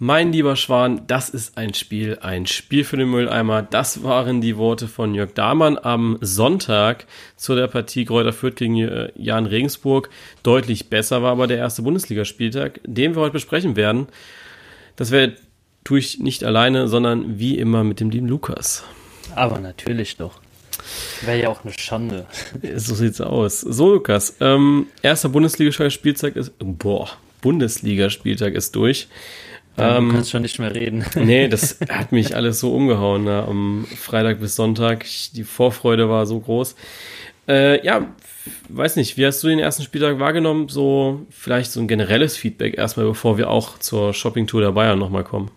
Mein lieber Schwan, das ist ein Spiel, ein Spiel für den Mülleimer. Das waren die Worte von Jörg Dahmann am Sonntag zu der Partie Kräuter Fürth gegen äh, Jan Regensburg. Deutlich besser war aber der erste Bundesligaspieltag, den wir heute besprechen werden. Das werde tue ich nicht alleine, sondern wie immer mit dem lieben Lukas. Aber natürlich doch. Wäre ja auch eine Schande. So sieht's aus. So, Lukas, ähm, erster Bundesligaspieltag ist, boah, Bundesligaspieltag ist durch. Ja, ähm, du kannst schon nicht mehr reden. Nee, das hat mich alles so umgehauen ne? am Freitag bis Sonntag. Die Vorfreude war so groß. Äh, ja, weiß nicht, wie hast du den ersten Spieltag wahrgenommen? So vielleicht so ein generelles Feedback erstmal, bevor wir auch zur Shoppingtour der Bayern nochmal kommen.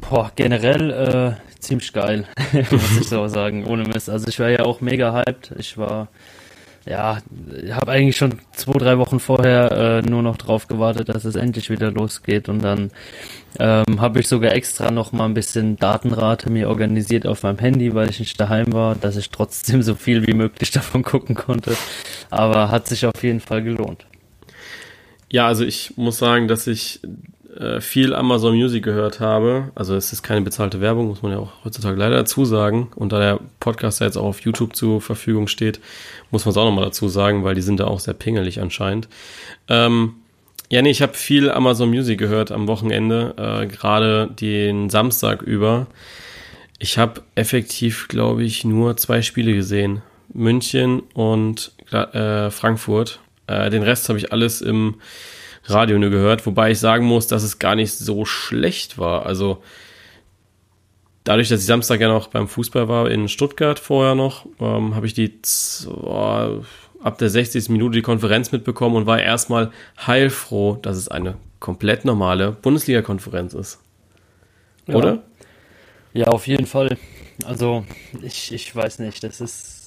Boah, generell äh, ziemlich geil, muss ich so sagen, ohne Mist. Also ich war ja auch mega hyped. Ich war ja, habe eigentlich schon zwei, drei Wochen vorher äh, nur noch drauf gewartet, dass es endlich wieder losgeht und dann ähm, habe ich sogar extra noch mal ein bisschen Datenrate mir organisiert auf meinem Handy, weil ich nicht daheim war, dass ich trotzdem so viel wie möglich davon gucken konnte. Aber hat sich auf jeden Fall gelohnt. Ja, also ich muss sagen, dass ich äh, viel Amazon Music gehört habe, also es ist keine bezahlte Werbung, muss man ja auch heutzutage leider dazu sagen. Und da der Podcast ja jetzt auch auf YouTube zur Verfügung steht, muss man es auch nochmal dazu sagen, weil die sind da auch sehr pingelig anscheinend. Ähm, ja, nee, ich habe viel Amazon Music gehört am Wochenende, äh, gerade den Samstag über. Ich habe effektiv, glaube ich, nur zwei Spiele gesehen. München und äh, Frankfurt. Äh, den Rest habe ich alles im Radio nur gehört, wobei ich sagen muss, dass es gar nicht so schlecht war. Also dadurch, dass ich Samstag ja noch beim Fußball war in Stuttgart vorher noch, ähm, habe ich die oh, ab der 60. Minute die Konferenz mitbekommen und war erstmal heilfroh, dass es eine komplett normale Bundesliga-Konferenz ist. Ja. Oder? Ja, auf jeden Fall. Also, ich, ich weiß nicht, das ist.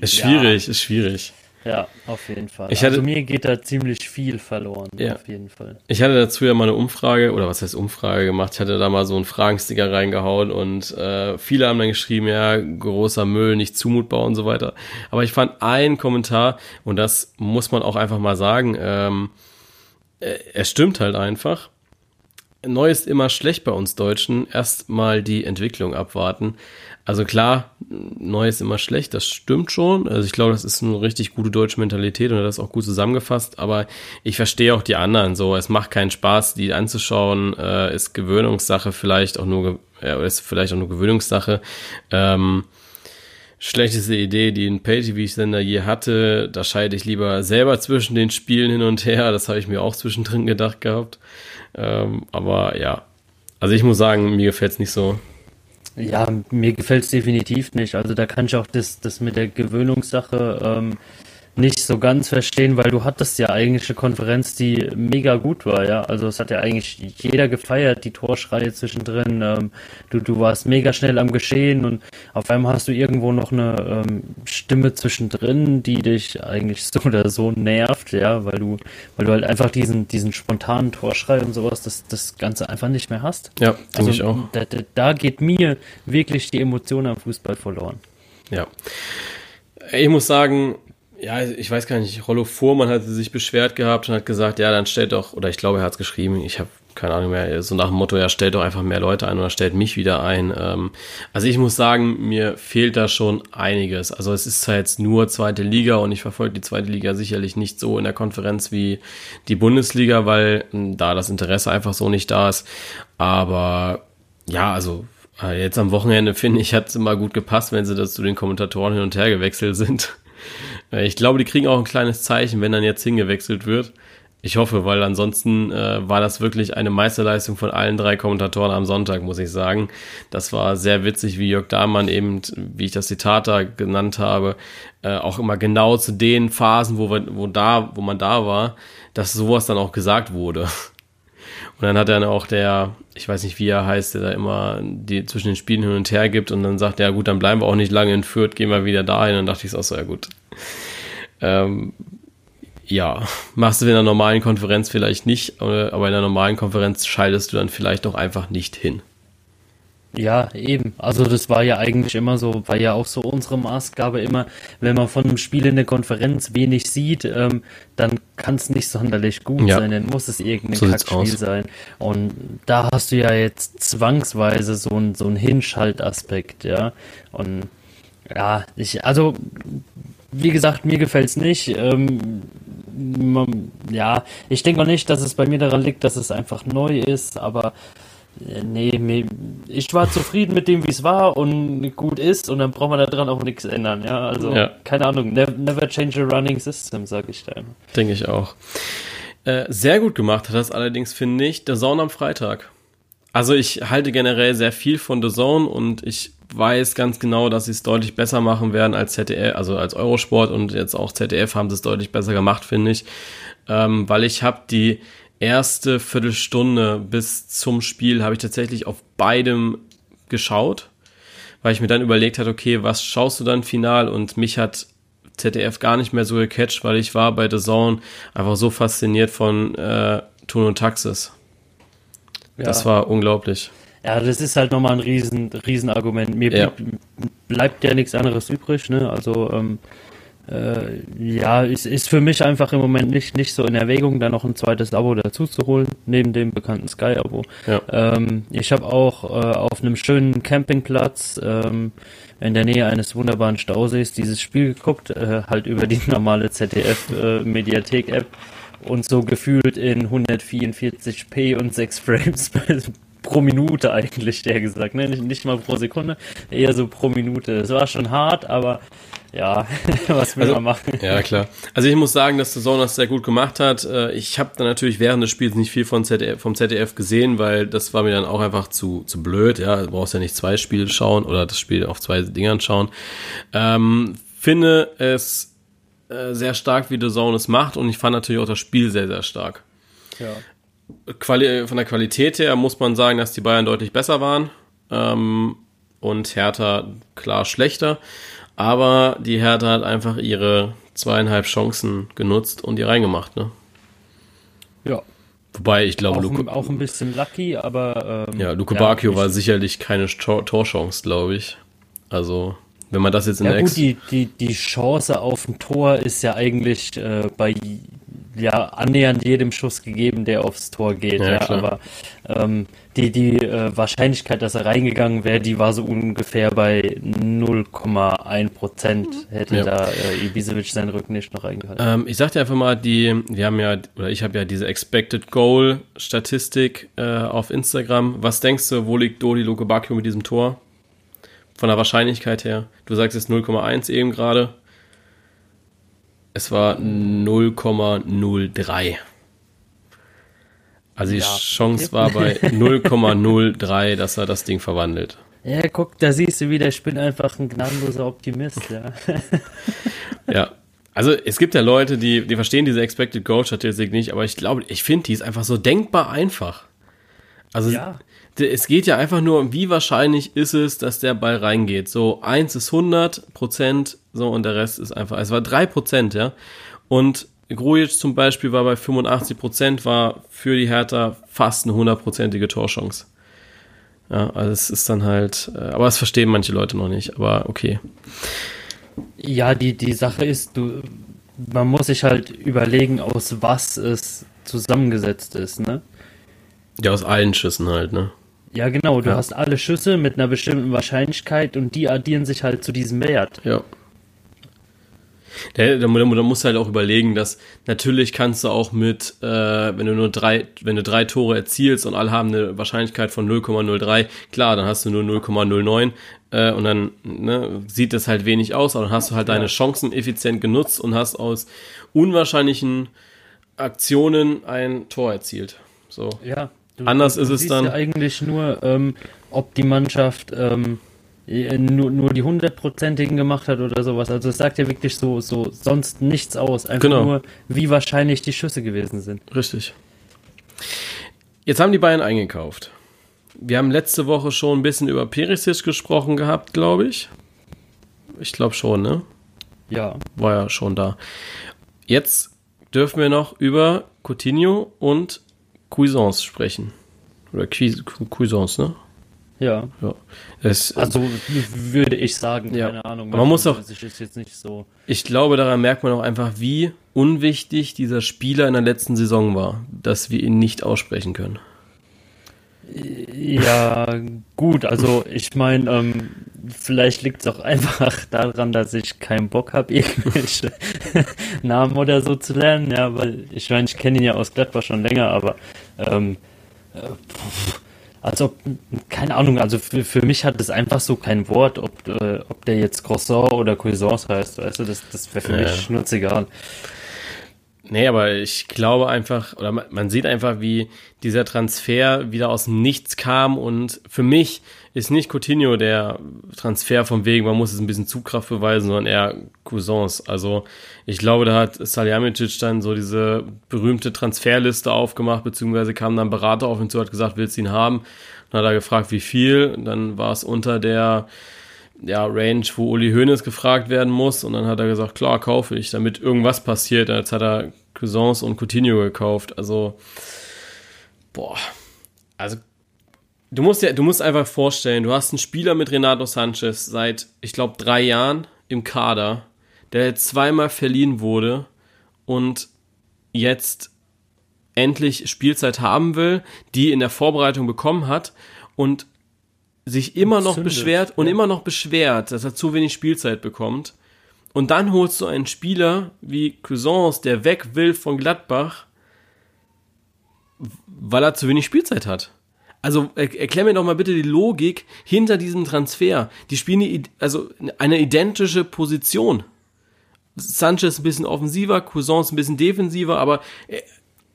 Ist schwierig, ja. ist schwierig. Ja, auf jeden Fall. Ich hatte, also mir geht da ziemlich viel verloren, ja. auf jeden Fall. Ich hatte dazu ja mal eine Umfrage, oder was heißt Umfrage gemacht, ich hatte da mal so einen Fragensticker reingehauen und äh, viele haben dann geschrieben, ja, großer Müll, nicht zumutbar und so weiter. Aber ich fand einen Kommentar, und das muss man auch einfach mal sagen, ähm, äh, er stimmt halt einfach. Neu ist immer schlecht bei uns Deutschen. Erstmal die Entwicklung abwarten. Also klar, neu ist immer schlecht, das stimmt schon. Also ich glaube, das ist eine richtig gute deutsche Mentalität und das ist auch gut zusammengefasst. Aber ich verstehe auch die anderen so. Es macht keinen Spaß, die anzuschauen. Äh, ist Gewöhnungssache vielleicht auch nur, äh, ist vielleicht auch nur Gewöhnungssache. Ähm, schlechteste Idee, die ein Pay-TV-Sender je hatte. Da scheide ich lieber selber zwischen den Spielen hin und her. Das habe ich mir auch zwischendrin gedacht gehabt. Ähm, aber ja, also ich muss sagen, mir gefällt es nicht so. Ja, mir gefällt es definitiv nicht. Also da kann ich auch das, das mit der Gewöhnungssache ähm, nicht so ganz verstehen, weil du hattest ja eigentlich eine Konferenz, die mega gut war, ja. Also es hat ja eigentlich jeder gefeiert, die Torschreie zwischendrin. Ähm, du, du warst mega schnell am Geschehen und auf einmal hast du irgendwo noch eine ähm, Stimme zwischendrin, die dich eigentlich so oder so nervt, ja, weil du, weil du halt einfach diesen, diesen spontanen Torschrei und sowas, das, das Ganze einfach nicht mehr hast. Ja, also ich auch. Da, da, da geht mir wirklich die Emotion am Fußball verloren. Ja. Ich muss sagen, ja, ich weiß gar nicht, Rollo Fuhrmann hatte sich beschwert gehabt und hat gesagt, ja, dann stellt doch, oder ich glaube, er hat es geschrieben, ich habe keine Ahnung mehr, so nach dem Motto, ja, stellt doch einfach mehr Leute ein oder stellt mich wieder ein. Ähm, also ich muss sagen, mir fehlt da schon einiges. Also es ist zwar jetzt nur zweite Liga und ich verfolge die zweite Liga sicherlich nicht so in der Konferenz wie die Bundesliga, weil hm, da das Interesse einfach so nicht da ist. Aber ja, also äh, jetzt am Wochenende finde ich, hat es immer gut gepasst, wenn sie das zu den Kommentatoren hin und her gewechselt sind. Äh, ich glaube, die kriegen auch ein kleines Zeichen, wenn dann jetzt hingewechselt wird. Ich hoffe, weil ansonsten äh, war das wirklich eine Meisterleistung von allen drei Kommentatoren am Sonntag, muss ich sagen. Das war sehr witzig, wie Jörg Dahmann eben, wie ich das Zitat da genannt habe, äh, auch immer genau zu den Phasen, wo, wir, wo, da, wo man da war, dass sowas dann auch gesagt wurde. Und dann hat dann auch der, ich weiß nicht, wie er heißt, der da immer die zwischen den Spielen hin und her gibt und dann sagt, ja gut, dann bleiben wir auch nicht lange in Fürth, gehen wir wieder dahin. Und dann dachte ich auch so, ja gut. Ähm, ja, machst du in einer normalen Konferenz vielleicht nicht, aber in einer normalen Konferenz schaltest du dann vielleicht auch einfach nicht hin. Ja, eben. Also das war ja eigentlich immer so, war ja auch so unsere Maßgabe immer, wenn man von einem Spiel in der Konferenz wenig sieht, ähm, dann kann es nicht sonderlich gut ja. sein, dann muss es irgendein so Kackspiel sein. Und da hast du ja jetzt zwangsweise so ein so Hinschaltaspekt, ja. Und ja, ich, also wie gesagt, mir gefällt's nicht. Ähm, ja, ich denke auch nicht, dass es bei mir daran liegt, dass es einfach neu ist, aber äh, nee, ich war zufrieden mit dem, wie es war und gut ist und dann braucht man daran auch nichts ändern. Ja, also ja. keine Ahnung, never, never, change a running system, sage ich da. Denke ich auch. Äh, sehr gut gemacht hat das allerdings, finde ich, der Zone am Freitag. Also ich halte generell sehr viel von The Zone und ich weiß ganz genau, dass sie es deutlich besser machen werden als ZDF, also als Eurosport und jetzt auch ZDF haben sie es deutlich besser gemacht, finde ich. Ähm, weil ich habe die erste Viertelstunde bis zum Spiel habe ich tatsächlich auf beidem geschaut, weil ich mir dann überlegt hatte, okay, was schaust du dann final? Und mich hat ZDF gar nicht mehr so gecatcht, weil ich war bei The Zone einfach so fasziniert von äh, Tun und Taxis. Ja. Das war unglaublich. Ja, das ist halt nochmal ein riesen, riesen Argument. Mir ja. bleibt ja nichts anderes übrig, ne? Also ähm, äh, ja, es ist für mich einfach im Moment nicht, nicht so in Erwägung, da noch ein zweites Abo dazu zu holen, neben dem bekannten Sky-Abo. Ja. Ähm, ich habe auch äh, auf einem schönen Campingplatz ähm, in der Nähe eines wunderbaren Stausees dieses Spiel geguckt, äh, halt über die normale ZDF-Mediathek-App äh, und so gefühlt in 144p und 6 Frames pro Minute eigentlich, der gesagt, ne? Nicht, nicht mal pro Sekunde, eher so pro Minute. Es war schon hart, aber ja, was will also, man machen? Ja, klar. Also ich muss sagen, dass der Zone das sehr gut gemacht hat. Äh, ich habe dann natürlich während des Spiels nicht viel von ZDF, vom ZDF gesehen, weil das war mir dann auch einfach zu, zu blöd. Ja, du brauchst ja nicht zwei Spiele schauen oder das Spiel auf zwei Dingern schauen. Ähm, finde es äh, sehr stark, wie The Zone es macht und ich fand natürlich auch das Spiel sehr, sehr stark. Ja. Quali von der Qualität her muss man sagen, dass die Bayern deutlich besser waren ähm, und Hertha klar schlechter. Aber die Hertha hat einfach ihre zweieinhalb Chancen genutzt und die reingemacht, ne? Ja. Wobei, ich glaube, auch, Luke, auch ein bisschen lucky, aber. Ähm, ja, Luke ja, Bakio war sicherlich keine Tor Torchance, glaube ich. Also, wenn man das jetzt in ja, der gut, die, die, die Chance auf ein Tor ist ja eigentlich äh, bei ja annähernd jedem Schuss gegeben, der aufs Tor geht. Ja, ja aber ähm, die, die äh, Wahrscheinlichkeit, dass er reingegangen wäre, die war so ungefähr bei 0,1 Prozent, hätte ja. da äh, Ibisevic seinen Rücken nicht noch reingehalten. Ähm, ich sag dir einfach mal, die, wir haben ja, oder ich habe ja diese Expected Goal Statistik äh, auf Instagram. Was denkst du, wo liegt Dodi Lukebakio mit diesem Tor? Von der Wahrscheinlichkeit her. Du sagst jetzt 0,1 eben gerade. Es war 0,03. Also die ja. Chance war bei 0,03, dass er das Ding verwandelt. Ja, guck, da siehst du wieder, ich bin einfach ein gnadenloser Optimist, ja. ja. Also es gibt ja Leute, die, die verstehen diese Expected Goal Statistik nicht, aber ich glaube, ich finde, die ist einfach so denkbar einfach. Also ja. Es geht ja einfach nur um, wie wahrscheinlich ist es, dass der Ball reingeht. So, eins ist 100 Prozent, so, und der Rest ist einfach, es war drei Prozent, ja. Und Grujic zum Beispiel war bei 85 Prozent, war für die Hertha fast eine hundertprozentige Torchance. Ja, also es ist dann halt, äh, aber es verstehen manche Leute noch nicht, aber okay. Ja, die, die Sache ist, du, man muss sich halt überlegen, aus was es zusammengesetzt ist, ne? Ja, aus allen Schüssen halt, ne? Ja, genau, du ja. hast alle Schüsse mit einer bestimmten Wahrscheinlichkeit und die addieren sich halt zu diesem Wert. Ja. Da, da, da musst du halt auch überlegen, dass natürlich kannst du auch mit, äh, wenn du nur drei, wenn du drei Tore erzielst und alle haben eine Wahrscheinlichkeit von 0,03, klar, dann hast du nur 0,09 äh, und dann ne, sieht das halt wenig aus, aber dann hast du halt deine Chancen effizient genutzt und hast aus unwahrscheinlichen Aktionen ein Tor erzielt. So. Ja. Du, Anders du, ist es dann. Ja eigentlich nur, ähm, ob die Mannschaft ähm, äh, nur, nur die hundertprozentigen gemacht hat oder sowas. Also es sagt ja wirklich so, so sonst nichts aus. Einfach genau. nur, wie wahrscheinlich die Schüsse gewesen sind. Richtig. Jetzt haben die Bayern eingekauft. Wir haben letzte Woche schon ein bisschen über Perisic gesprochen gehabt, glaube ich. Ich glaube schon, ne? Ja. War ja schon da. Jetzt dürfen wir noch über Coutinho und Cuisance sprechen. Oder Cuisance, ne? Ja. ja. Es, also würde ich sagen, ja. keine Ahnung. Man muss auch. jetzt nicht so. Ich glaube, daran merkt man auch einfach, wie unwichtig dieser Spieler in der letzten Saison war, dass wir ihn nicht aussprechen können. Ja, gut, also ich meine, ähm, vielleicht liegt es auch einfach daran, dass ich keinen Bock habe, irgendwelche Namen oder so zu lernen, ja, weil ich meine, ich kenne ihn ja aus Gladbach schon länger, aber ähm, äh, also keine Ahnung, also für, für mich hat es einfach so kein Wort, ob, äh, ob der jetzt Croissant oder Cuisance heißt, weißt du, das, das wäre für ja. mich schnurzegal. Nee, aber ich glaube einfach, oder man, sieht einfach, wie dieser Transfer wieder aus dem Nichts kam und für mich ist nicht Coutinho der Transfer vom Wegen, man muss es ein bisschen Zugkraft beweisen, sondern eher Cousins. Also ich glaube, da hat Salihamidzic dann so diese berühmte Transferliste aufgemacht, beziehungsweise kam dann Berater auf ihn zu, hat gesagt, willst du ihn haben? Dann hat er gefragt, wie viel? Dann war es unter der ja, Range, wo Uli Hoeneß gefragt werden muss. Und dann hat er gesagt, klar, kaufe ich, damit irgendwas passiert. Jetzt hat er Cousins und Coutinho gekauft. Also, boah. Also, du musst ja, du musst einfach vorstellen, du hast einen Spieler mit Renato Sanchez seit, ich glaube, drei Jahren im Kader, der zweimal verliehen wurde und jetzt endlich Spielzeit haben will, die in der Vorbereitung bekommen hat und sich immer noch zündet. beschwert und ja. immer noch beschwert, dass er zu wenig Spielzeit bekommt. Und dann holst du einen Spieler wie Cousins, der weg will von Gladbach, weil er zu wenig Spielzeit hat. Also erklär mir doch mal bitte die Logik hinter diesem Transfer. Die spielen die, also eine identische Position. Sanchez ein bisschen offensiver, Cousins ein bisschen defensiver, aber äh,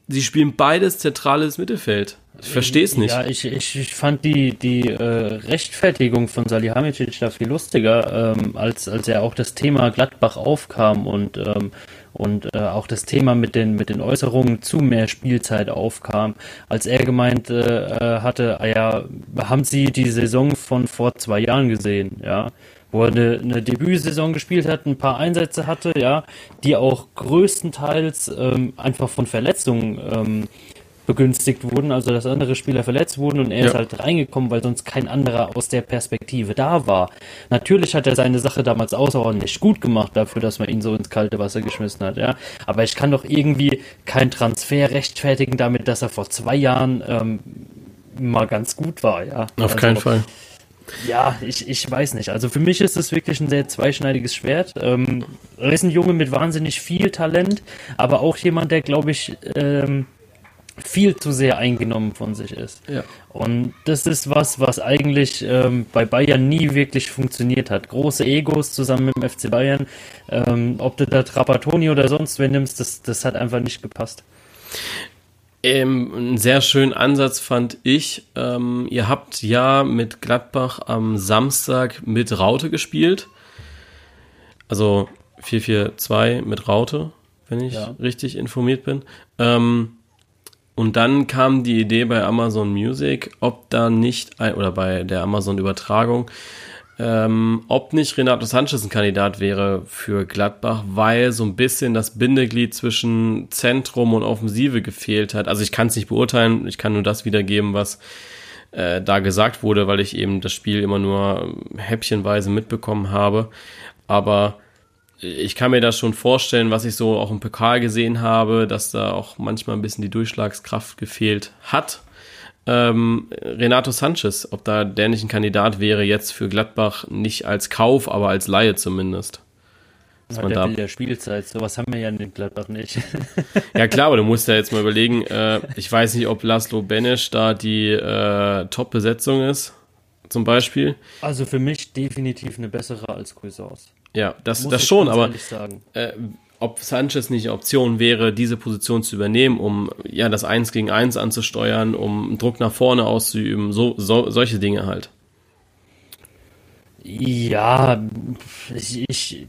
sie spielen beides zentrales Mittelfeld. Ich verstehe es nicht. Ja, ich, ich, ich fand die, die äh, Rechtfertigung von Salihamidzic da viel lustiger, ähm, als, als er auch das Thema Gladbach aufkam und, ähm, und äh, auch das Thema mit den, mit den Äußerungen zu mehr Spielzeit aufkam, als er gemeint äh, hatte, ah ja, haben Sie die Saison von vor zwei Jahren gesehen, ja? Wo er eine, eine Debütsaison gespielt hat, ein paar Einsätze hatte, ja, die auch größtenteils ähm, einfach von Verletzungen ähm, begünstigt wurden, also dass andere Spieler verletzt wurden und er ja. ist halt reingekommen, weil sonst kein anderer aus der Perspektive da war. Natürlich hat er seine Sache damals außerordentlich gut gemacht dafür, dass man ihn so ins kalte Wasser geschmissen hat, ja. Aber ich kann doch irgendwie keinen Transfer rechtfertigen damit, dass er vor zwei Jahren ähm, mal ganz gut war, ja. Auf also, keinen Fall. Ja, ich, ich weiß nicht. Also für mich ist es wirklich ein sehr zweischneidiges Schwert. Ähm, er ist ein Junge mit wahnsinnig viel Talent, aber auch jemand, der, glaube ich, ähm, viel zu sehr eingenommen von sich ist. Ja. Und das ist was, was eigentlich ähm, bei Bayern nie wirklich funktioniert hat. Große Egos zusammen mit dem FC Bayern, ähm, ob du da Trapattoni oder sonst wen nimmst, das, das hat einfach nicht gepasst. Ähm, einen sehr schönen Ansatz fand ich. Ähm, ihr habt ja mit Gladbach am Samstag mit Raute gespielt. Also 4-4-2 mit Raute, wenn ich ja. richtig informiert bin. Ähm, und dann kam die Idee bei Amazon Music, ob da nicht, oder bei der Amazon Übertragung, ähm, ob nicht Renato Sanchez ein Kandidat wäre für Gladbach, weil so ein bisschen das Bindeglied zwischen Zentrum und Offensive gefehlt hat. Also ich kann es nicht beurteilen, ich kann nur das wiedergeben, was äh, da gesagt wurde, weil ich eben das Spiel immer nur häppchenweise mitbekommen habe. Aber ich kann mir das schon vorstellen, was ich so auch im Pokal gesehen habe, dass da auch manchmal ein bisschen die Durchschlagskraft gefehlt hat. Ähm, Renato Sanchez, ob da der nicht ein Kandidat wäre jetzt für Gladbach, nicht als Kauf, aber als Laie zumindest. Dass man da der Spielzeit, sowas haben wir ja in Gladbach nicht. ja klar, aber du musst ja jetzt mal überlegen, äh, ich weiß nicht, ob Laszlo Benesch da die äh, Top-Besetzung ist, zum Beispiel. Also für mich definitiv eine bessere als Cuisance. Ja, das, das schon, aber äh, ob Sanchez nicht eine Option wäre, diese Position zu übernehmen, um ja das Eins gegen Eins anzusteuern, um Druck nach vorne auszuüben, so, so solche Dinge halt. Ja, ich, ich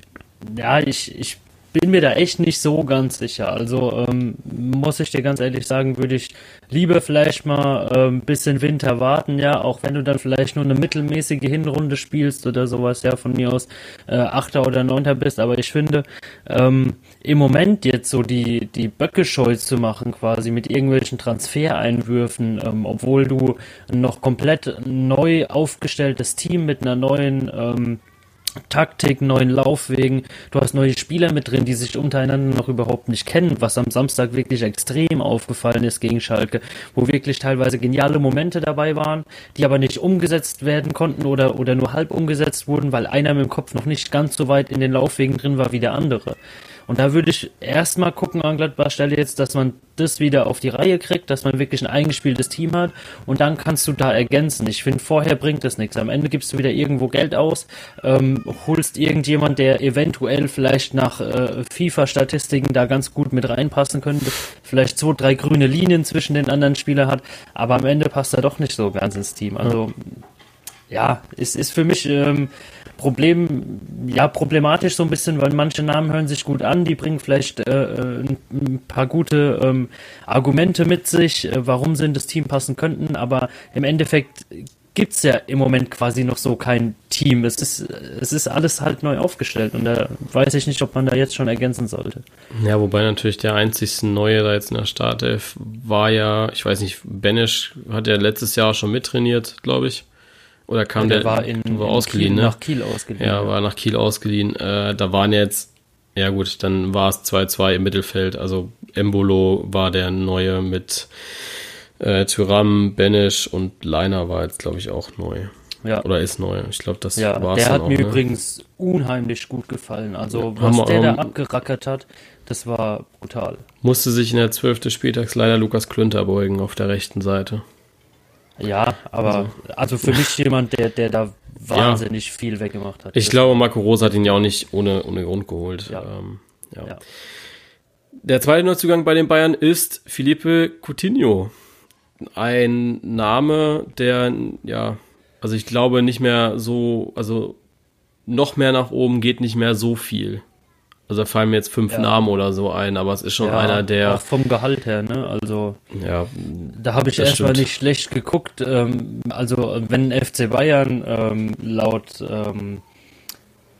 ja, ich, ich bin mir da echt nicht so ganz sicher. Also ähm, muss ich dir ganz ehrlich sagen, würde ich lieber vielleicht mal ein ähm, bisschen Winter warten, ja, auch wenn du dann vielleicht nur eine mittelmäßige Hinrunde spielst oder sowas, ja, von mir aus äh, Achter oder Neunter bist. Aber ich finde, ähm, im Moment jetzt so die, die Böcke scheu zu machen, quasi mit irgendwelchen Transfereinwürfen, ähm, obwohl du noch komplett neu aufgestelltes Team mit einer neuen ähm, Taktik, neuen Laufwegen. Du hast neue Spieler mit drin, die sich untereinander noch überhaupt nicht kennen, was am Samstag wirklich extrem aufgefallen ist gegen Schalke, wo wirklich teilweise geniale Momente dabei waren, die aber nicht umgesetzt werden konnten oder, oder nur halb umgesetzt wurden, weil einer mit dem Kopf noch nicht ganz so weit in den Laufwegen drin war wie der andere. Und da würde ich erstmal gucken an Gladbach Stelle jetzt, dass man das wieder auf die Reihe kriegt, dass man wirklich ein eingespieltes Team hat und dann kannst du da ergänzen. Ich finde, vorher bringt das nichts. Am Ende gibst du wieder irgendwo Geld aus, ähm, holst irgendjemand, der eventuell vielleicht nach äh, FIFA-Statistiken da ganz gut mit reinpassen könnte, vielleicht zwei, drei grüne Linien zwischen den anderen Spielern hat, aber am Ende passt er doch nicht so ganz ins Team. Also ja, es ist für mich ähm, Problem, ja, problematisch so ein bisschen, weil manche Namen hören sich gut an, die bringen vielleicht äh, äh ein paar gute ähm, Argumente mit sich, äh, warum sie in das Team passen könnten, aber im Endeffekt gibt es ja im Moment quasi noch so kein Team. Es ist, es ist alles halt neu aufgestellt und da weiß ich nicht, ob man da jetzt schon ergänzen sollte. Ja, wobei natürlich der einzigste Neue da jetzt in der Startelf war ja, ich weiß nicht, Benisch hat ja letztes Jahr schon mittrainiert, glaube ich. Oder kam der, der, war in, war ausgeliehen, Kiel, ne? nach Kiel ausgeliehen. Ja, war nach Kiel ausgeliehen. Äh, da waren jetzt, ja gut, dann war es 2-2 im Mittelfeld. Also Embolo war der Neue mit äh, Tyram, Benisch und Leiner war jetzt, glaube ich, auch neu. Ja. Oder ist neu. Ich glaube, das ja, war's Der hat auch, mir ne? übrigens unheimlich gut gefallen. Also, ja, was der da abgerackert hat, das war brutal. Musste sich in der 12. Spieltags leider Lukas Klünter beugen auf der rechten Seite. Ja, aber also, also für mich jemand, der, der da wahnsinnig ja. viel weggemacht hat. Ich glaube, Marco Rosa hat ihn ja auch nicht ohne, ohne Grund geholt. Ja. Ähm, ja. ja. Der zweite Neuzugang bei den Bayern ist Felipe Coutinho. Ein Name, der, ja, also ich glaube nicht mehr so, also noch mehr nach oben geht nicht mehr so viel. Also da fallen mir jetzt fünf ja. Namen oder so ein, aber es ist schon ja, einer, der. Auch vom Gehalt her, ne? Also. Ja. Da habe ich erstmal nicht schlecht geguckt. Ähm, also, wenn FC Bayern ähm, laut.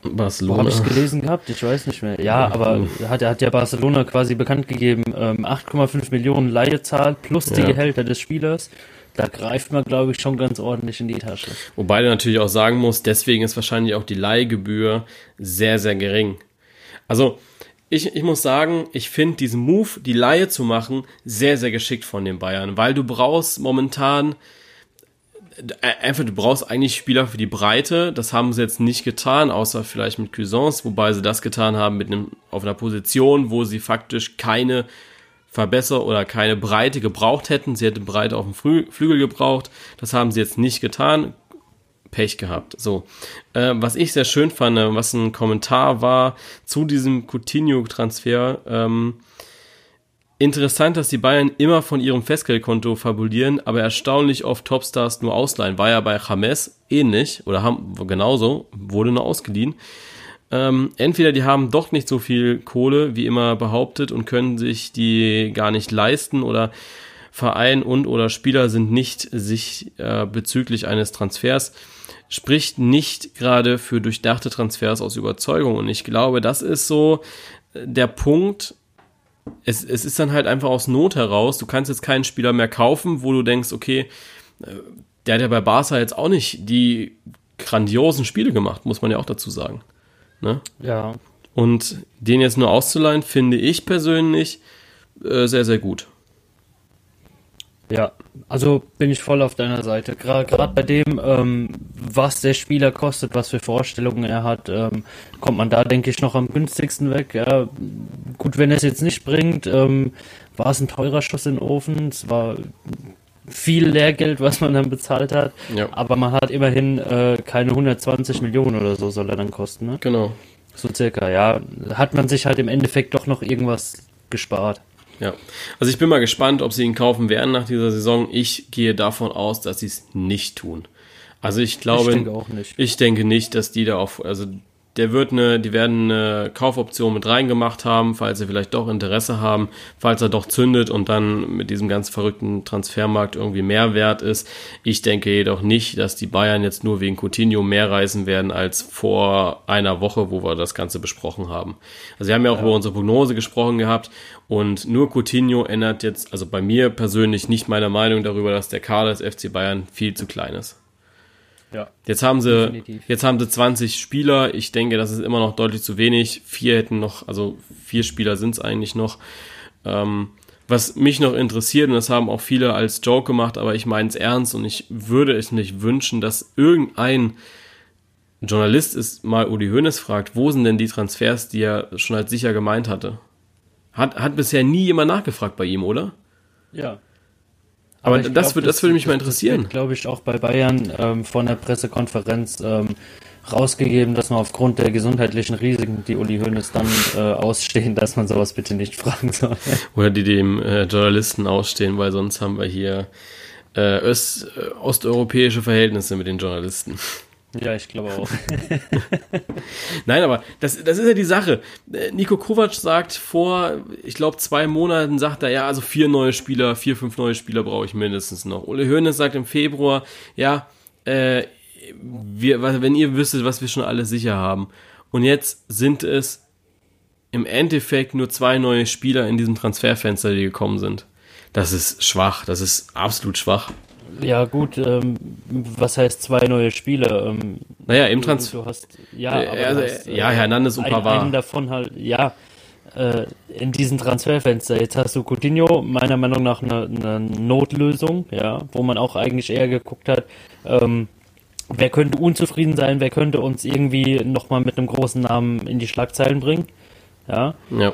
Barcelona. Habe ich gelesen gehabt? Ich weiß nicht mehr. Ja, aber hat, hat ja Barcelona quasi bekannt gegeben, ähm, 8,5 Millionen Leihezahl plus die ja. Gehälter des Spielers. Da greift man, glaube ich, schon ganz ordentlich in die Tasche. Wobei du natürlich auch sagen musst, deswegen ist wahrscheinlich auch die Leihgebühr sehr, sehr gering. Also, ich, ich muss sagen, ich finde diesen Move, die Laie zu machen, sehr, sehr geschickt von den Bayern, weil du brauchst momentan einfach, du brauchst eigentlich Spieler für die Breite. Das haben sie jetzt nicht getan, außer vielleicht mit Cuisance, wobei sie das getan haben mit einem, auf einer Position, wo sie faktisch keine Verbesser oder keine Breite gebraucht hätten. Sie hätten Breite auf dem Flügel gebraucht. Das haben sie jetzt nicht getan. Pech gehabt. So, äh, was ich sehr schön fand, äh, was ein Kommentar war zu diesem Coutinho-Transfer. Ähm, interessant, dass die Bayern immer von ihrem Festgeldkonto fabulieren, aber erstaunlich oft Topstars nur ausleihen. War ja bei James ähnlich oder haben genauso, wurde nur ausgeliehen. Ähm, entweder die haben doch nicht so viel Kohle, wie immer behauptet, und können sich die gar nicht leisten oder Verein und oder Spieler sind nicht sich äh, bezüglich eines Transfers spricht nicht gerade für durchdachte Transfers aus Überzeugung. Und ich glaube, das ist so äh, der Punkt. Es, es ist dann halt einfach aus Not heraus. Du kannst jetzt keinen Spieler mehr kaufen, wo du denkst, okay, äh, der hat ja bei Barca jetzt auch nicht die grandiosen Spiele gemacht, muss man ja auch dazu sagen. Ne? Ja. Und den jetzt nur auszuleihen, finde ich persönlich äh, sehr, sehr gut. Ja, also bin ich voll auf deiner Seite. Gerade bei dem, ähm, was der Spieler kostet, was für Vorstellungen er hat, ähm, kommt man da, denke ich, noch am günstigsten weg. Ja, gut, wenn er es jetzt nicht bringt, ähm, war es ein teurer Schuss in den Ofen. Es war viel Lehrgeld, was man dann bezahlt hat. Ja. Aber man hat immerhin äh, keine 120 Millionen oder so soll er dann kosten. Ne? Genau. So circa, ja. Hat man sich halt im Endeffekt doch noch irgendwas gespart. Ja, also ich bin mal gespannt, ob sie ihn kaufen werden nach dieser Saison. Ich gehe davon aus, dass sie es nicht tun. Also ich glaube, ich denke, auch nicht. ich denke nicht, dass die da auf, also der wird eine, die werden eine Kaufoption mit reingemacht haben, falls sie vielleicht doch Interesse haben, falls er doch zündet und dann mit diesem ganz verrückten Transfermarkt irgendwie mehr wert ist. Ich denke jedoch nicht, dass die Bayern jetzt nur wegen Coutinho mehr reisen werden als vor einer Woche, wo wir das Ganze besprochen haben. Also wir haben ja auch ja. über unsere Prognose gesprochen gehabt und nur Coutinho ändert jetzt, also bei mir persönlich nicht meine Meinung darüber, dass der Kader des FC Bayern viel zu klein ist. Ja. Jetzt haben sie, definitiv. jetzt haben sie 20 Spieler. Ich denke, das ist immer noch deutlich zu wenig. Vier hätten noch, also vier Spieler sind es eigentlich noch. Ähm, was mich noch interessiert, und das haben auch viele als Joke gemacht, aber ich meine es ernst und ich würde es nicht wünschen, dass irgendein Journalist ist mal Uli Hoeneß fragt, wo sind denn die Transfers, die er schon als sicher gemeint hatte? Hat, hat bisher nie jemand nachgefragt bei ihm, oder? Ja. Aber, das, glaub, wird, das, das würde mich mal interessieren. glaube ich, auch bei Bayern ähm, von der Pressekonferenz ähm, rausgegeben, dass man aufgrund der gesundheitlichen Risiken, die Uli Hoeneß dann äh, ausstehen, dass man sowas bitte nicht fragen soll. Oder die dem äh, Journalisten ausstehen, weil sonst haben wir hier äh, Öst, äh, osteuropäische Verhältnisse mit den Journalisten. Ja, ich glaube auch. Nein, aber das, das ist ja die Sache. Nico Kovac sagt vor, ich glaube, zwei Monaten, sagt er, ja, also vier neue Spieler, vier, fünf neue Spieler brauche ich mindestens noch. Ole Hoeneß sagt im Februar, ja, äh, wir, wenn ihr wüsstet, was wir schon alles sicher haben. Und jetzt sind es im Endeffekt nur zwei neue Spieler in diesem Transferfenster, die gekommen sind. Das ist schwach, das ist absolut schwach. Ja, gut, ähm, was heißt zwei neue Spieler? Ähm, naja, im Transfer. Du hast, ja, äh, also, hast, ja, Hernandez und ein, Pavard. Einen davon halt, ja, äh, in diesem Transferfenster. Jetzt hast du Coutinho, meiner Meinung nach eine, eine Notlösung, ja, wo man auch eigentlich eher geguckt hat, ähm, wer könnte unzufrieden sein, wer könnte uns irgendwie nochmal mit einem großen Namen in die Schlagzeilen bringen, ja. Ja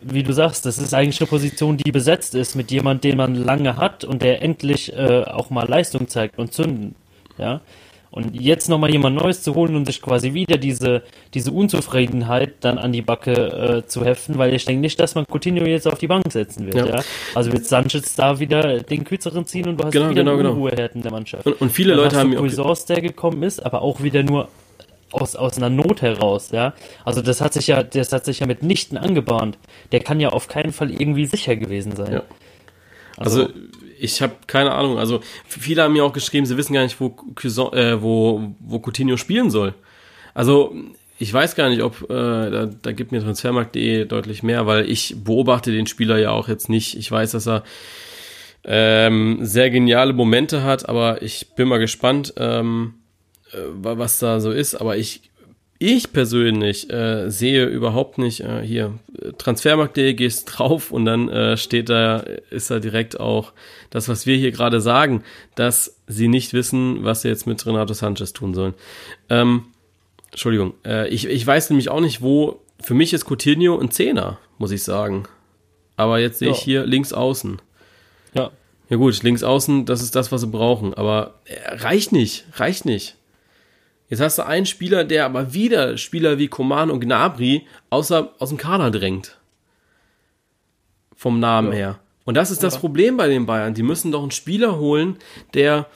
wie du sagst, das ist eigentlich eine Position, die besetzt ist mit jemand, den man lange hat und der endlich äh, auch mal Leistung zeigt und zünden. Ja. Und jetzt nochmal jemand Neues zu holen und sich quasi wieder diese, diese Unzufriedenheit dann an die Backe äh, zu heften, weil ich denke nicht, dass man Coutinho jetzt auf die Bank setzen wird. Ja. ja? Also wird Sanchez da wieder den kürzeren ziehen und du hast genau, wieder genau, genau. Unruhehärten der Mannschaft. Und, und viele dann Leute haben mir auch der gekommen ist, aber auch wieder nur aus, aus einer Not heraus, ja. Also das hat sich ja, das hat sich ja mitnichten angebahnt. Der kann ja auf keinen Fall irgendwie sicher gewesen sein. Ja. Also, also ich habe keine Ahnung. Also viele haben mir auch geschrieben, sie wissen gar nicht, wo, Cuson, äh, wo, wo Coutinho spielen soll. Also ich weiß gar nicht, ob äh, da, da gibt mir Transfermarkt.de deutlich mehr, weil ich beobachte den Spieler ja auch jetzt nicht. Ich weiß, dass er ähm, sehr geniale Momente hat, aber ich bin mal gespannt. Ähm, äh, was da so ist, aber ich, ich persönlich äh, sehe überhaupt nicht äh, hier Transfermarkt.de gehst drauf und dann äh, steht da ist da direkt auch das was wir hier gerade sagen, dass sie nicht wissen, was sie jetzt mit Renato Sanchez tun sollen. Ähm, Entschuldigung, äh, ich, ich weiß nämlich auch nicht, wo für mich ist Coutinho ein Zehner, muss ich sagen. Aber jetzt sehe ja. ich hier links außen. Ja. Ja gut, links außen, das ist das, was sie brauchen. Aber äh, reicht nicht, reicht nicht. Jetzt hast du einen Spieler, der aber wieder Spieler wie Koman und Gnabry außer, aus dem Kader drängt. Vom Namen ja. her. Und das ist das ja. Problem bei den Bayern. Die müssen doch einen Spieler holen, der,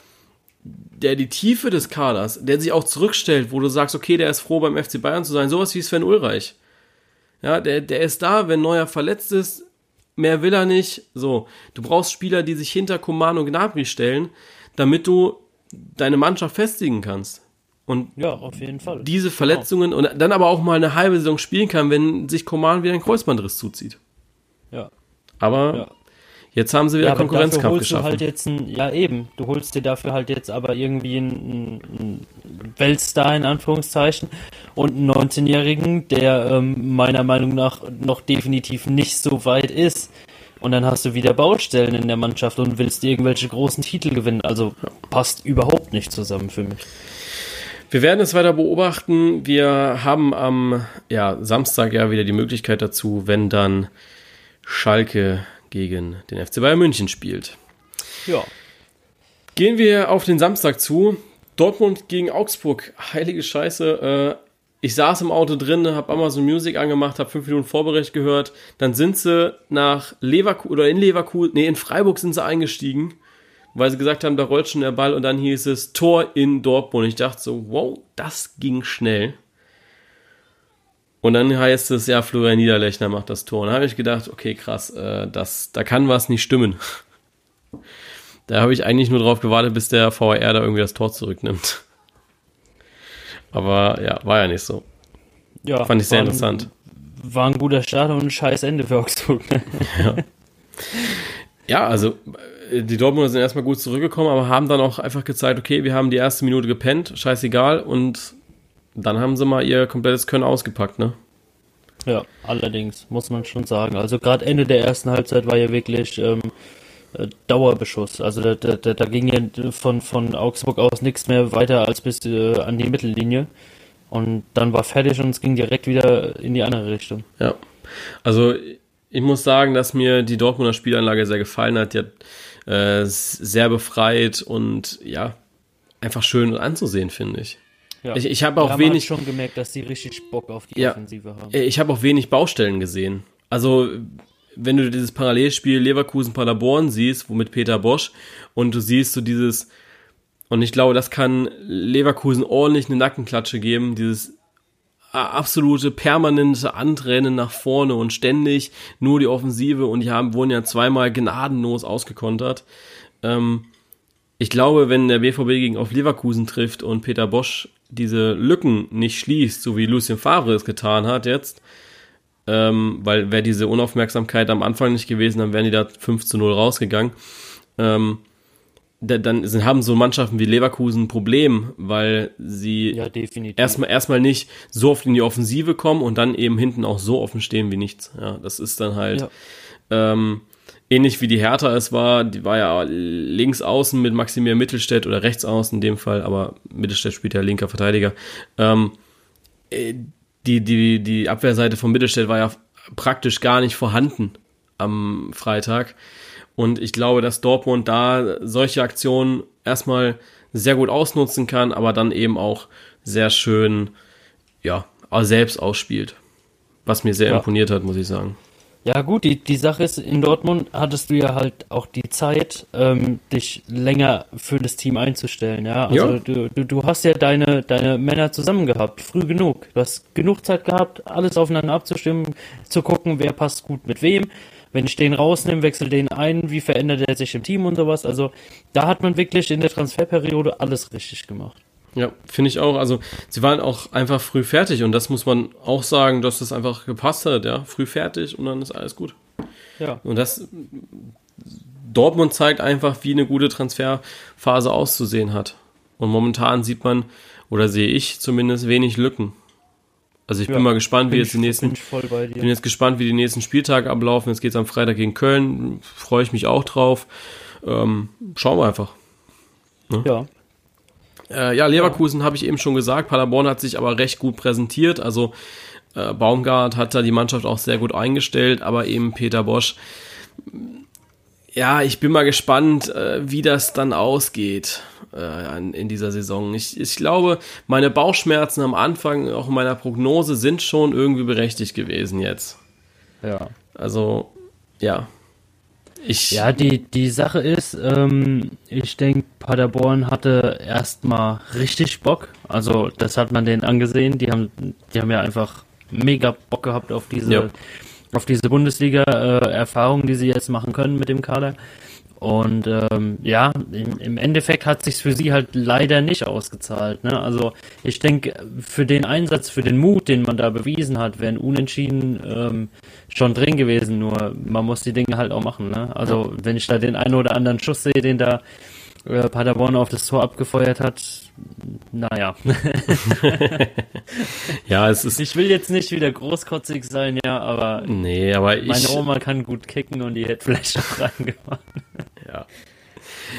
der die Tiefe des Kaders, der sich auch zurückstellt, wo du sagst, okay, der ist froh beim FC Bayern zu sein. Sowas wie Sven Ulreich. Ja, der, der ist da, wenn Neuer verletzt ist, mehr will er nicht. So, du brauchst Spieler, die sich hinter Koman und Gnabry stellen, damit du deine Mannschaft festigen kannst. Und ja, auf jeden Fall. Diese genau. Verletzungen genau. und dann aber auch mal eine halbe Saison spielen kann, wenn sich Koman wieder ein Kreuzbandriss zuzieht. Ja. Aber ja. jetzt haben sie wieder ja, Konkurrenzkampf holst geschaffen. Halt jetzt ein, ja, eben. Du holst dir dafür halt jetzt aber irgendwie einen, einen Weltstar in Anführungszeichen und einen 19-Jährigen, der ähm, meiner Meinung nach noch definitiv nicht so weit ist. Und dann hast du wieder Baustellen in der Mannschaft und willst irgendwelche großen Titel gewinnen. Also passt überhaupt nicht zusammen für mich. Wir werden es weiter beobachten. Wir haben am ja, Samstag ja wieder die Möglichkeit dazu, wenn dann Schalke gegen den FC Bayern München spielt. Ja. Gehen wir auf den Samstag zu. Dortmund gegen Augsburg. Heilige Scheiße. Äh, ich saß im Auto drin, habe Amazon Music angemacht, habe fünf Minuten Vorbericht gehört. Dann sind sie nach Leverkusen oder in Leverkusen, nee, in Freiburg sind sie eingestiegen weil sie gesagt haben, da rollt schon der Ball und dann hieß es Tor in Dortmund. Ich dachte so, wow, das ging schnell. Und dann heißt es, ja, Florian Niederlechner macht das Tor. Und da habe ich gedacht, okay, krass, äh, das, da kann was nicht stimmen. Da habe ich eigentlich nur drauf gewartet, bis der VR da irgendwie das Tor zurücknimmt. Aber ja, war ja nicht so. Ja, Fand ich sehr war ein- interessant. War ein guter Start und ein scheiß Ende für Augsburg. Ne? Ja. ja, also die Dortmunder sind erstmal gut zurückgekommen, aber haben dann auch einfach gezeigt, okay, wir haben die erste Minute gepennt, scheißegal, und dann haben sie mal ihr komplettes Können ausgepackt, ne? Ja, allerdings, muss man schon sagen. Also gerade Ende der ersten Halbzeit war ja wirklich ähm, äh, Dauerbeschuss. Also da, da, da da ging ja von, von Augsburg aus nichts mehr weiter als bis äh, an die Mittellinie. Und dann war fertig und es ging direkt wieder in die andere Richtung. Ja. Also ich muss sagen, dass mir die Dortmunder Spielanlage sehr gefallen hat. Die hat äh, sehr befreit und ja, einfach schön anzusehen, finde ich. Ja. Ich, ich habe auch wenig. Schon gemerkt, dass die richtig Bock auf die Ja. Offensive haben. Äh, Ich habe auch wenig Baustellen gesehen. Also, wenn du dieses Parallelspiel Leverkusen-Paderborn siehst, wo mit Peter Bosch, und du siehst so dieses, und ich glaube, das kann Leverkusen ordentlich eine Nackenklatsche geben, dieses absolute permanente Antrennen nach vorne und ständig nur die Offensive und die haben, wurden ja zweimal gnadenlos ausgekontert. Ähm, ich glaube, wenn der BVB gegen auf Leverkusen trifft und Peter Bosch diese Lücken nicht schließt, so wie Lucien Favre es getan hat jetzt, ähm, weil wäre diese Unaufmerksamkeit am Anfang nicht gewesen, dann wären die da 5 zu 0 rausgegangen. Ähm, dann sind, haben so Mannschaften wie Leverkusen ein Problem, weil sie Ja, erstmal erstmal nicht so oft in die Offensive kommen und dann eben hinten auch so offen stehen wie nichts. Ja, das ist dann halt Ja. ähm, ähnlich wie die Hertha es war. Die war ja links außen mit Maximilian Mittelstädt oder rechts außen in dem Fall, aber Mittelstädt spielt ja linker Verteidiger. Ähm, äh, die, die, die Abwehrseite von Mittelstädt war ja praktisch gar nicht vorhanden am Freitag. Und ich glaube, dass Dortmund da solche Aktionen erstmal sehr gut ausnutzen kann, aber dann eben auch sehr schön, ja, selbst ausspielt. Was mir sehr Ja. imponiert hat, muss ich sagen. Ja gut, die, die Sache ist, in Dortmund hattest du ja halt auch die Zeit, ähm, dich länger für das Team einzustellen, ja. Also Ja. Du, du, du hast ja deine, deine Männer zusammen gehabt, früh genug. Du hast genug Zeit gehabt, alles aufeinander abzustimmen, zu gucken, wer passt gut mit wem. Wenn ich den rausnehme, wechsel den ein, wie verändert er sich im Team und sowas. Also da hat man wirklich in der Transferperiode alles richtig gemacht. Ja, finde ich auch. Also sie waren auch einfach früh fertig und das muss man auch sagen, dass das einfach gepasst hat, ja. Früh fertig und dann ist alles gut. Ja. Und das Dortmund zeigt einfach, wie eine gute Transferphase auszusehen hat. Und momentan sieht man, oder sehe ich zumindest, wenig Lücken. Also ich Ja, bin mal gespannt, wie jetzt die nächsten bin ich voll bei dir. bin jetzt gespannt, wie die nächsten Spieltage ablaufen. Jetzt geht's am Freitag gegen Köln. Freue ich mich auch drauf. Ähm, schauen wir einfach. ja. Äh, ja, Leverkusen habe ich eben schon gesagt. Paderborn hat sich aber recht gut präsentiert. Also äh, Baumgart hat da die Mannschaft auch sehr gut eingestellt, aber eben Peter Bosch. Ja, ich bin mal gespannt, äh, wie das dann ausgeht äh, in dieser Saison. Ich, ich glaube, meine Bauchschmerzen am Anfang, auch in meiner Prognose, sind schon irgendwie berechtigt gewesen jetzt. Ja. Also, ja. Ich, Ja, die, die Sache ist, ähm, ich denke, Paderborn hatte erstmal richtig Bock. Also, das hat man denen angesehen. Die haben, die haben ja einfach mega Bock gehabt auf diese, Ja. Auf diese Bundesliga-Erfahrung, die sie jetzt machen können mit dem Kader. Und ähm, ja, im, im Endeffekt hat sich für sie halt leider nicht ausgezahlt. Ne? Also ich denke, für den Einsatz, für den Mut, den man da bewiesen hat, wären Unentschieden ähm, schon drin gewesen. Nur man muss die Dinge halt auch machen. Ne? Also wenn ich da den einen oder anderen Schuss sehe, den da äh, Paderborn auf das Tor abgefeuert hat, naja. ja, es ist. ich will jetzt nicht wieder großkotzig sein, ja, aber Nee, aber ich. meine Oma kann gut kicken und die hätte vielleicht auch reingemacht. Ja.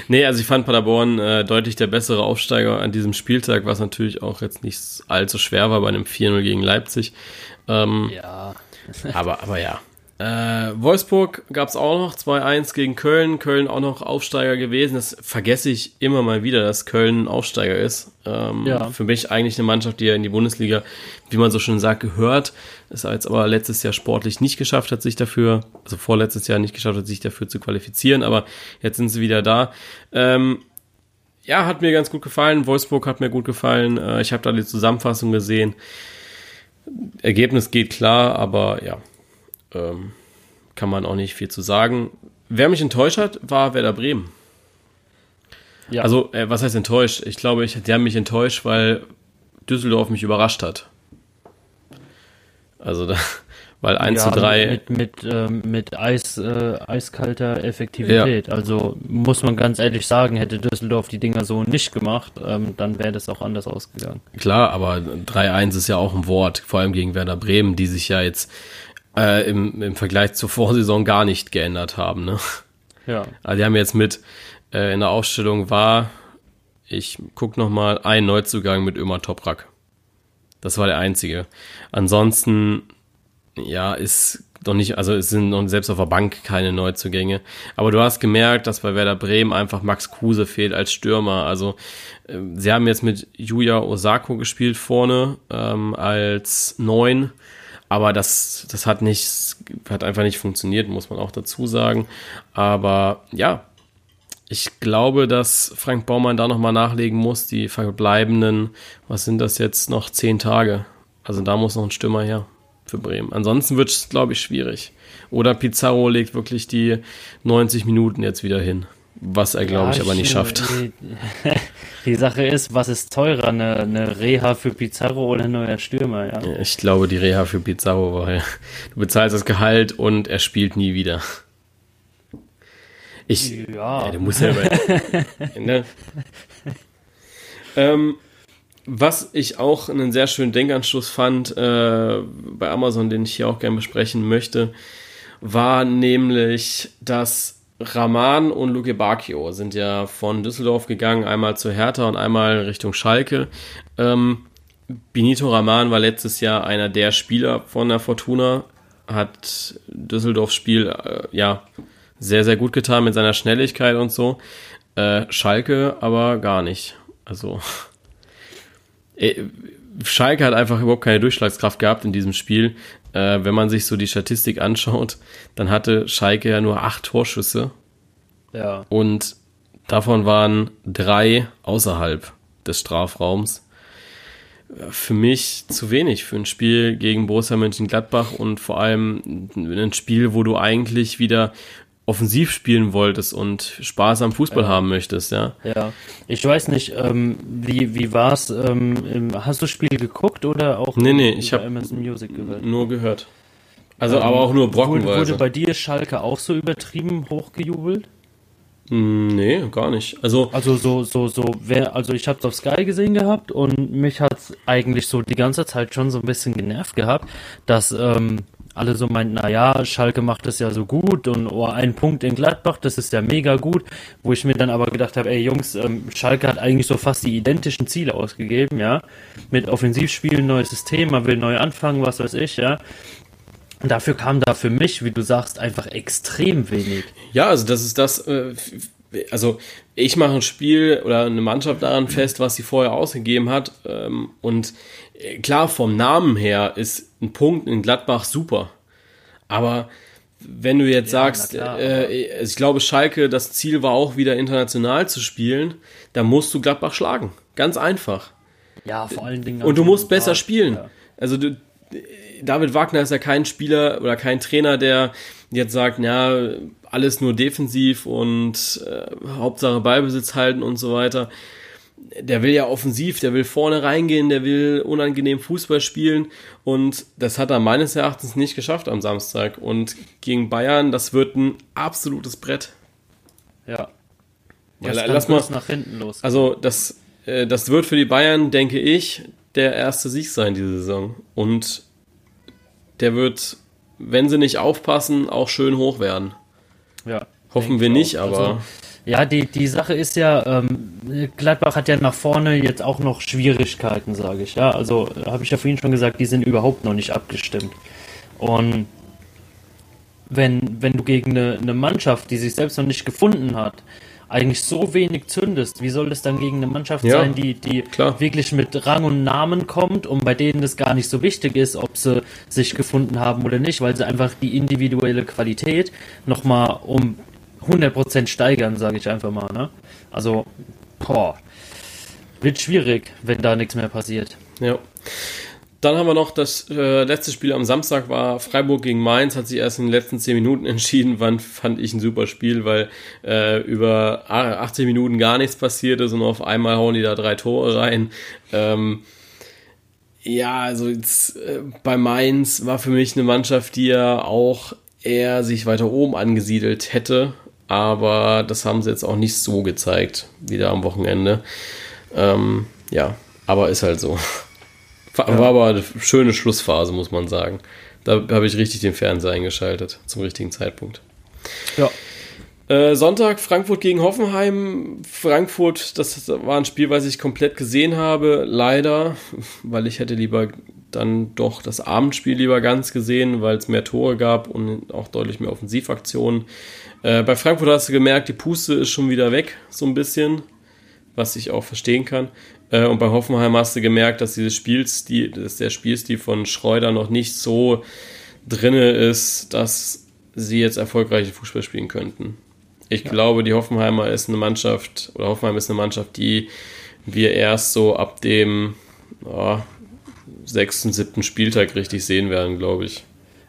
Nee, also ich fand Paderborn äh, deutlich der bessere Aufsteiger an diesem Spieltag, was natürlich auch jetzt nicht allzu schwer war bei einem 4-0 gegen Leipzig. Ähm, Ja. aber, aber ja. Äh, Wolfsburg gab es auch noch 2-1 gegen Köln. Köln auch noch Aufsteiger gewesen. Das vergesse ich immer mal wieder, dass Köln ein Aufsteiger ist. Ähm, Ja. Für mich eigentlich eine Mannschaft, die ja in die Bundesliga, wie man so schön sagt, gehört. Es jetzt aber letztes Jahr sportlich nicht geschafft hat, sich dafür, also vorletztes Jahr nicht geschafft hat, sich dafür zu qualifizieren. Aber jetzt sind sie wieder da. Ähm, ja, hat mir ganz gut gefallen. Wolfsburg hat mir gut gefallen. Äh, ich habe da die Zusammenfassung gesehen. Ergebnis geht klar, aber ja, ähm, kann man auch nicht viel zu sagen. Wer mich enttäuscht hat, war Werder Bremen. Ja. Also, äh, was heißt enttäuscht? Ich glaube, ich, die haben mich enttäuscht, weil Düsseldorf mich überrascht hat. Also, da, weil 1 ja, zu 3. Mit, mit, ähm, mit Eis, äh, eiskalter Effektivität. Ja. Also, muss man ganz ehrlich sagen, hätte Düsseldorf die Dinger so nicht gemacht, ähm, dann wäre das auch anders ausgegangen. Klar, aber 3-1 ist ja auch ein Wort, vor allem gegen Werder Bremen, die sich ja jetzt äh, im, im Vergleich zur Vorsaison gar nicht geändert haben. Ne? Ja. Also, die haben jetzt mit äh, in der Ausstellung war, ich guck noch mal, ein Neuzugang mit Ömer Toprak. Das war der einzige. Ansonsten, ja, ist noch nicht, also es sind noch selbst auf der Bank keine Neuzugänge. Aber du hast gemerkt, dass bei Werder Bremen einfach Max Kruse fehlt als Stürmer. Also äh, sie haben jetzt mit Yuya Osako gespielt vorne ähm, als Neun. Aber das, das hat nicht, hat einfach nicht funktioniert, muss man auch dazu sagen. Aber ja, ich glaube, dass Frank Baumann da nochmal nachlegen muss, die verbleibenden, was sind das jetzt noch, zehn Tage. Also da muss noch ein Stürmer her für Bremen. Ansonsten wird es, glaube ich, schwierig. Oder Pizarro legt wirklich die 90 Minuten jetzt wieder hin. Was er, glaube ja, ich, aber nicht schafft. Die, Sache ist, was ist teurer, eine, eine, Reha für Pizarro oder ein neuer Stürmer? Ja? Ich glaube, die Reha für Pizarro, weil du bezahlst das Gehalt und er spielt nie wieder. Ich, ja. ja du musst ja über, ne? ähm, was ich auch einen sehr schönen Denkanstoß fand äh, bei Amazon, den ich hier auch gerne besprechen möchte, war nämlich, dass Raman und Luke Bacchio sind ja von Düsseldorf gegangen, einmal zu Hertha und einmal Richtung Schalke. Ähm, Benito Raman war letztes Jahr einer der Spieler von der Fortuna, hat Düsseldorfs Spiel äh, ja sehr, sehr gut getan mit seiner Schnelligkeit und so. Äh, Schalke aber gar nicht. Also äh, Schalke hat einfach überhaupt keine Durchschlagskraft gehabt in diesem Spiel. Äh, wenn man sich so die Statistik anschaut, dann hatte Schalke ja nur acht Torschüsse. Ja. Und davon waren drei außerhalb des Strafraums. Für mich zu wenig für ein Spiel gegen Borussia Mönchengladbach und vor allem ein Spiel, wo du eigentlich wieder offensiv spielen wolltest und Spaß am Fußball ja. haben möchtest, ja. Ja, ich weiß nicht, ähm, wie, wie war's? Ähm, hast du das Spiel geguckt oder auch nee, nee, ich habe nur gehört. Also, ähm, aber auch nur brockenweise. Wurde, wurde bei dir Schalke auch so übertrieben hochgejubelt? Hm, nee, gar nicht. Also, also so, so, so, wer, also ich hab's auf Sky gesehen gehabt und mich hat's eigentlich so die ganze Zeit schon so ein bisschen genervt gehabt, dass ähm, alle so meinten, na ja, Schalke macht das ja so gut und oh, ein Punkt in Gladbach, das ist ja mega gut, wo ich mir dann aber gedacht habe, ey Jungs, ähm, Schalke hat eigentlich so fast die identischen Ziele ausgegeben, ja, mit Offensivspielen, neues System, man will neu anfangen, was weiß ich, ja. Und dafür kam da für mich, wie du sagst, einfach extrem wenig. Ja, also das ist das, äh, also ich mache ein Spiel oder eine Mannschaft daran fest, was sie vorher ausgegeben hat. Ähm, und klar, vom Namen her ist ein Punkt in Gladbach super. Aber wenn du jetzt ja, sagst, klar, äh, ich glaube, Schalke, das Ziel war auch wieder international zu spielen, dann musst du Gladbach schlagen. Ganz einfach. Ja, vor allen Dingen. Und du musst besser Tag. spielen. Ja. Also du, David Wagner ist ja kein Spieler oder kein Trainer, der jetzt sagt, ja, alles nur defensiv und äh, Hauptsache Ballbesitz halten und so weiter der will ja offensiv, der will vorne reingehen, der will unangenehm Fußball spielen und das hat er meines Erachtens nicht geschafft am Samstag. Und gegen Bayern, das wird ein absolutes Brett. Ja. ja lass mal nach hinten los. Also das, äh, das wird für die Bayern, denke ich, der erste Sieg sein diese Saison. Und der wird, wenn sie nicht aufpassen, auch schön hoch werden. Ja. Hoffen wir nicht, aber. Also, ja, die, die Sache ist ja, ähm, Gladbach hat ja nach vorne jetzt auch noch Schwierigkeiten, sage ich. Ja, also habe ich ja vorhin schon gesagt, die sind überhaupt noch nicht abgestimmt. Und wenn, wenn du gegen eine, eine Mannschaft, die sich selbst noch nicht gefunden hat, eigentlich so wenig zündest, wie soll das dann gegen eine Mannschaft ja, sein, die, die wirklich mit Rang und Namen kommt und bei denen es gar nicht so wichtig ist, ob sie sich gefunden haben oder nicht, weil sie einfach die individuelle Qualität nochmal um 100% steigern, sage ich einfach mal. Ne? Also, boah, wird schwierig, wenn da nichts mehr passiert. Ja. Dann haben wir noch das äh, letzte Spiel am Samstag war Freiburg gegen Mainz, hat sich erst in den letzten 10 Minuten entschieden, wann fand ich ein super Spiel, weil äh, über 18 Minuten gar nichts passiert ist und auf einmal hauen die da drei Tore rein. Ähm, ja, also jetzt äh, bei Mainz war für mich eine Mannschaft, die ja auch eher sich weiter oben angesiedelt hätte, aber das haben sie jetzt auch nicht so gezeigt, wieder am Wochenende. Ähm, ja, aber ist halt so. War, ja. aber eine schöne Schlussphase, muss man sagen. Da habe ich richtig den Fernseher eingeschaltet, zum richtigen Zeitpunkt. Ja. Äh, Sonntag Frankfurt gegen Hoffenheim. Frankfurt, das war ein Spiel, was ich komplett gesehen habe, leider, weil ich hätte lieber dann doch das Abendspiel lieber ganz gesehen, weil es mehr Tore gab und auch deutlich mehr Offensivaktionen. Äh, bei Frankfurt hast du gemerkt, die Puste ist schon wieder weg, so ein bisschen, was ich auch verstehen kann. Äh, und bei Hoffenheim hast du gemerkt, dass dieses Spielstil, dass der Spielstil von Schreuder noch nicht so drinne ist, dass sie jetzt erfolgreiche Fußball spielen könnten. Ich ja. glaube, die Hoffenheimer ist eine Mannschaft, oder Hoffenheim ist eine Mannschaft, die wir erst so ab dem oh, sechsten, siebten Spieltag richtig sehen werden, glaube ich.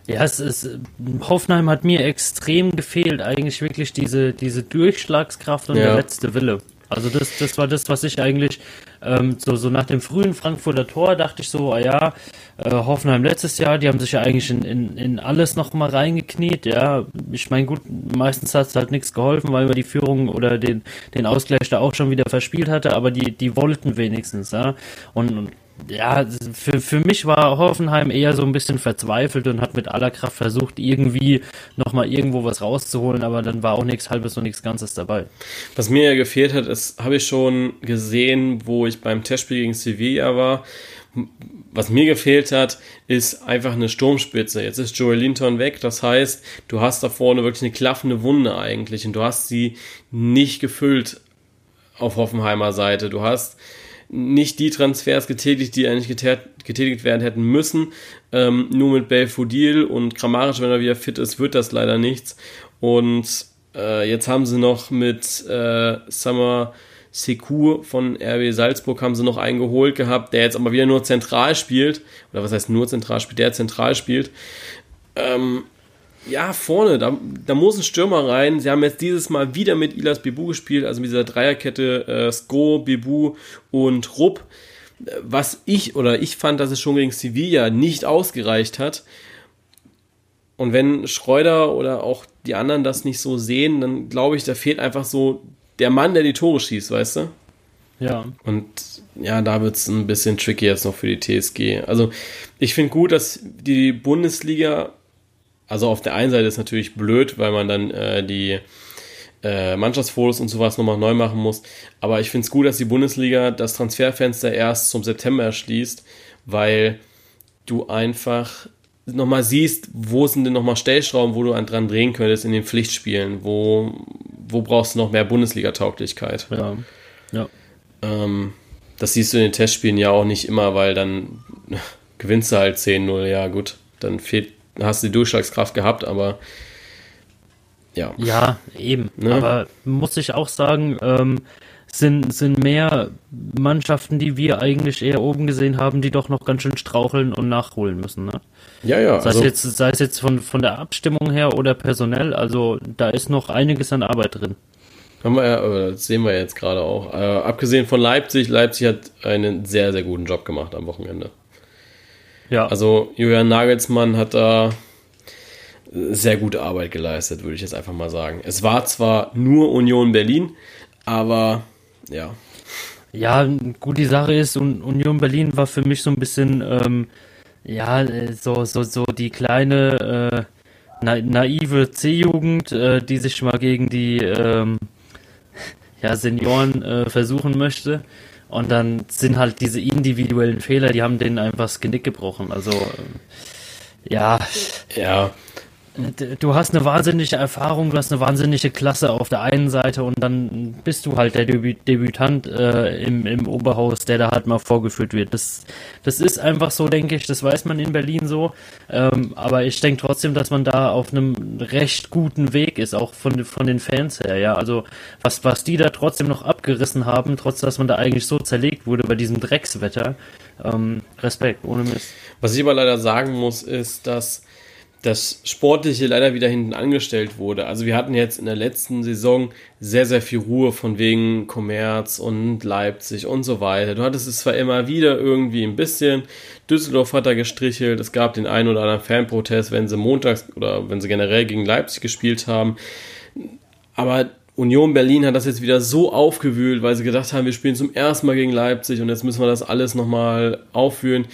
Ja, es ist, Hoffenheim hat mir extrem gefehlt, eigentlich wirklich diese, diese Durchschlagskraft und ja. der letzte Wille. Also das, das war das, was ich eigentlich ähm, so, so nach dem frühen Frankfurter Tor dachte ich so, ah ja, äh, Hoffenheim letztes Jahr, die haben sich ja eigentlich in, in, in alles noch mal reingekniet, ja. Ich meine, gut, meistens hat es halt nichts geholfen, weil man die Führung oder den, den Ausgleich da auch schon wieder verspielt hatte, aber die, die wollten wenigstens, ja. Und, und ja, für, für mich war Hoffenheim eher so ein bisschen verzweifelt und hat mit aller Kraft versucht, irgendwie nochmal irgendwo was rauszuholen, aber dann war auch nichts Halbes und nichts Ganzes dabei. Was mir ja gefehlt hat, ist, habe ich schon gesehen, wo ich beim Testspiel gegen Sevilla war. Was mir gefehlt hat, ist einfach eine Sturmspitze. Jetzt ist Joel Linton weg, das heißt, du hast da vorne wirklich eine klaffende Wunde eigentlich und du hast sie nicht gefüllt auf Hoffenheimer Seite. Du hast nicht die Transfers getätigt, die eigentlich getätigt werden hätten müssen. Ähm, nur mit Belfodil und Grammarisch, wenn er wieder fit ist, wird das leider nichts. Und äh, jetzt haben sie noch mit äh, Summer Sekou von RB Salzburg haben sie noch einen geholt gehabt, der jetzt aber wieder nur zentral spielt. Oder was heißt nur zentral spielt? Der zentral spielt. Ähm, ja, vorne, da, da muss ein Stürmer rein. Sie haben jetzt dieses Mal wieder mit Ilas Bebu gespielt, also mit dieser Dreierkette äh, Sko, Bebu und Rupp. Was ich oder ich fand, dass es schon gegen Sevilla nicht ausgereicht hat. Und wenn Schreuder oder auch die anderen das nicht so sehen, dann glaube ich, da fehlt einfach so der Mann, der die Tore schießt, weißt du? Ja. Und ja, da wird es ein bisschen tricky jetzt noch für die TSG. Also ich finde gut, dass die Bundesliga also auf der einen Seite ist natürlich blöd, weil man dann äh, die äh, Mannschaftsfotos und sowas nochmal neu machen muss. Aber ich finde es gut, dass die Bundesliga das Transferfenster erst zum September erschließt, weil du einfach nochmal siehst, wo sind denn nochmal Stellschrauben, wo du dran drehen könntest in den Pflichtspielen, wo, wo brauchst du noch mehr Bundesliga-Tauglichkeit. Ja. ja. Ähm, das siehst du in den Testspielen ja auch nicht immer, weil dann gewinnst du halt 10-0, ja gut, dann fehlt hast du die Durchschlagskraft gehabt, aber ja. Ja, eben. Ne? Aber muss ich auch sagen, ähm, sind, sind mehr Mannschaften, die wir eigentlich eher oben gesehen haben, die doch noch ganz schön straucheln und nachholen müssen. Ne? Ja, ja. Sei, also, es jetzt, sei es jetzt von, von der Abstimmung her oder personell, also da ist noch einiges an Arbeit drin. Haben wir ja, das sehen wir jetzt gerade auch. Äh, abgesehen von Leipzig, Leipzig hat einen sehr, sehr guten Job gemacht am Wochenende. Ja. Also Julian Nagelsmann hat da sehr gute Arbeit geleistet, würde ich jetzt einfach mal sagen. Es war zwar nur Union Berlin, aber ja. Ja, gut, die Sache ist, Union Berlin war für mich so ein bisschen, ähm, ja, so, so, so die kleine, äh, na, naive C-Jugend, äh, die sich mal gegen die, ähm, ja, Senioren äh, versuchen möchte. Und dann sind halt diese individuellen Fehler, die haben denen einfach das Genick gebrochen. Also, äh, ja. Ja. Du hast eine wahnsinnige Erfahrung, du hast eine wahnsinnige Klasse auf der einen Seite und dann bist du halt der Debü Debütant äh, im, im Oberhaus, der da halt mal vorgeführt wird. Das, das ist einfach so, denke ich, das weiß man in Berlin so. Ähm, aber ich denke trotzdem, dass man da auf einem recht guten Weg ist, auch von, von den Fans her, ja. Also was, was die da trotzdem noch abgerissen haben, trotz dass man da eigentlich so zerlegt wurde bei diesem Dreckswetter. Ähm, Respekt, ohne Mist. Was ich aber leider sagen muss, ist, dass das Sportliche leider wieder hinten angestellt wurde. Also wir hatten jetzt in der letzten Saison sehr, sehr viel Ruhe von wegen Kommerz und Leipzig und so weiter. Du hattest es zwar immer wieder irgendwie ein bisschen, Düsseldorf hat da gestrichelt, es gab den einen oder anderen Fanprotest, wenn sie montags oder wenn sie generell gegen Leipzig gespielt haben. Aber Union Berlin hat das jetzt wieder so aufgewühlt, weil sie gedacht haben, wir spielen zum ersten Mal gegen Leipzig und jetzt müssen wir das alles nochmal aufführen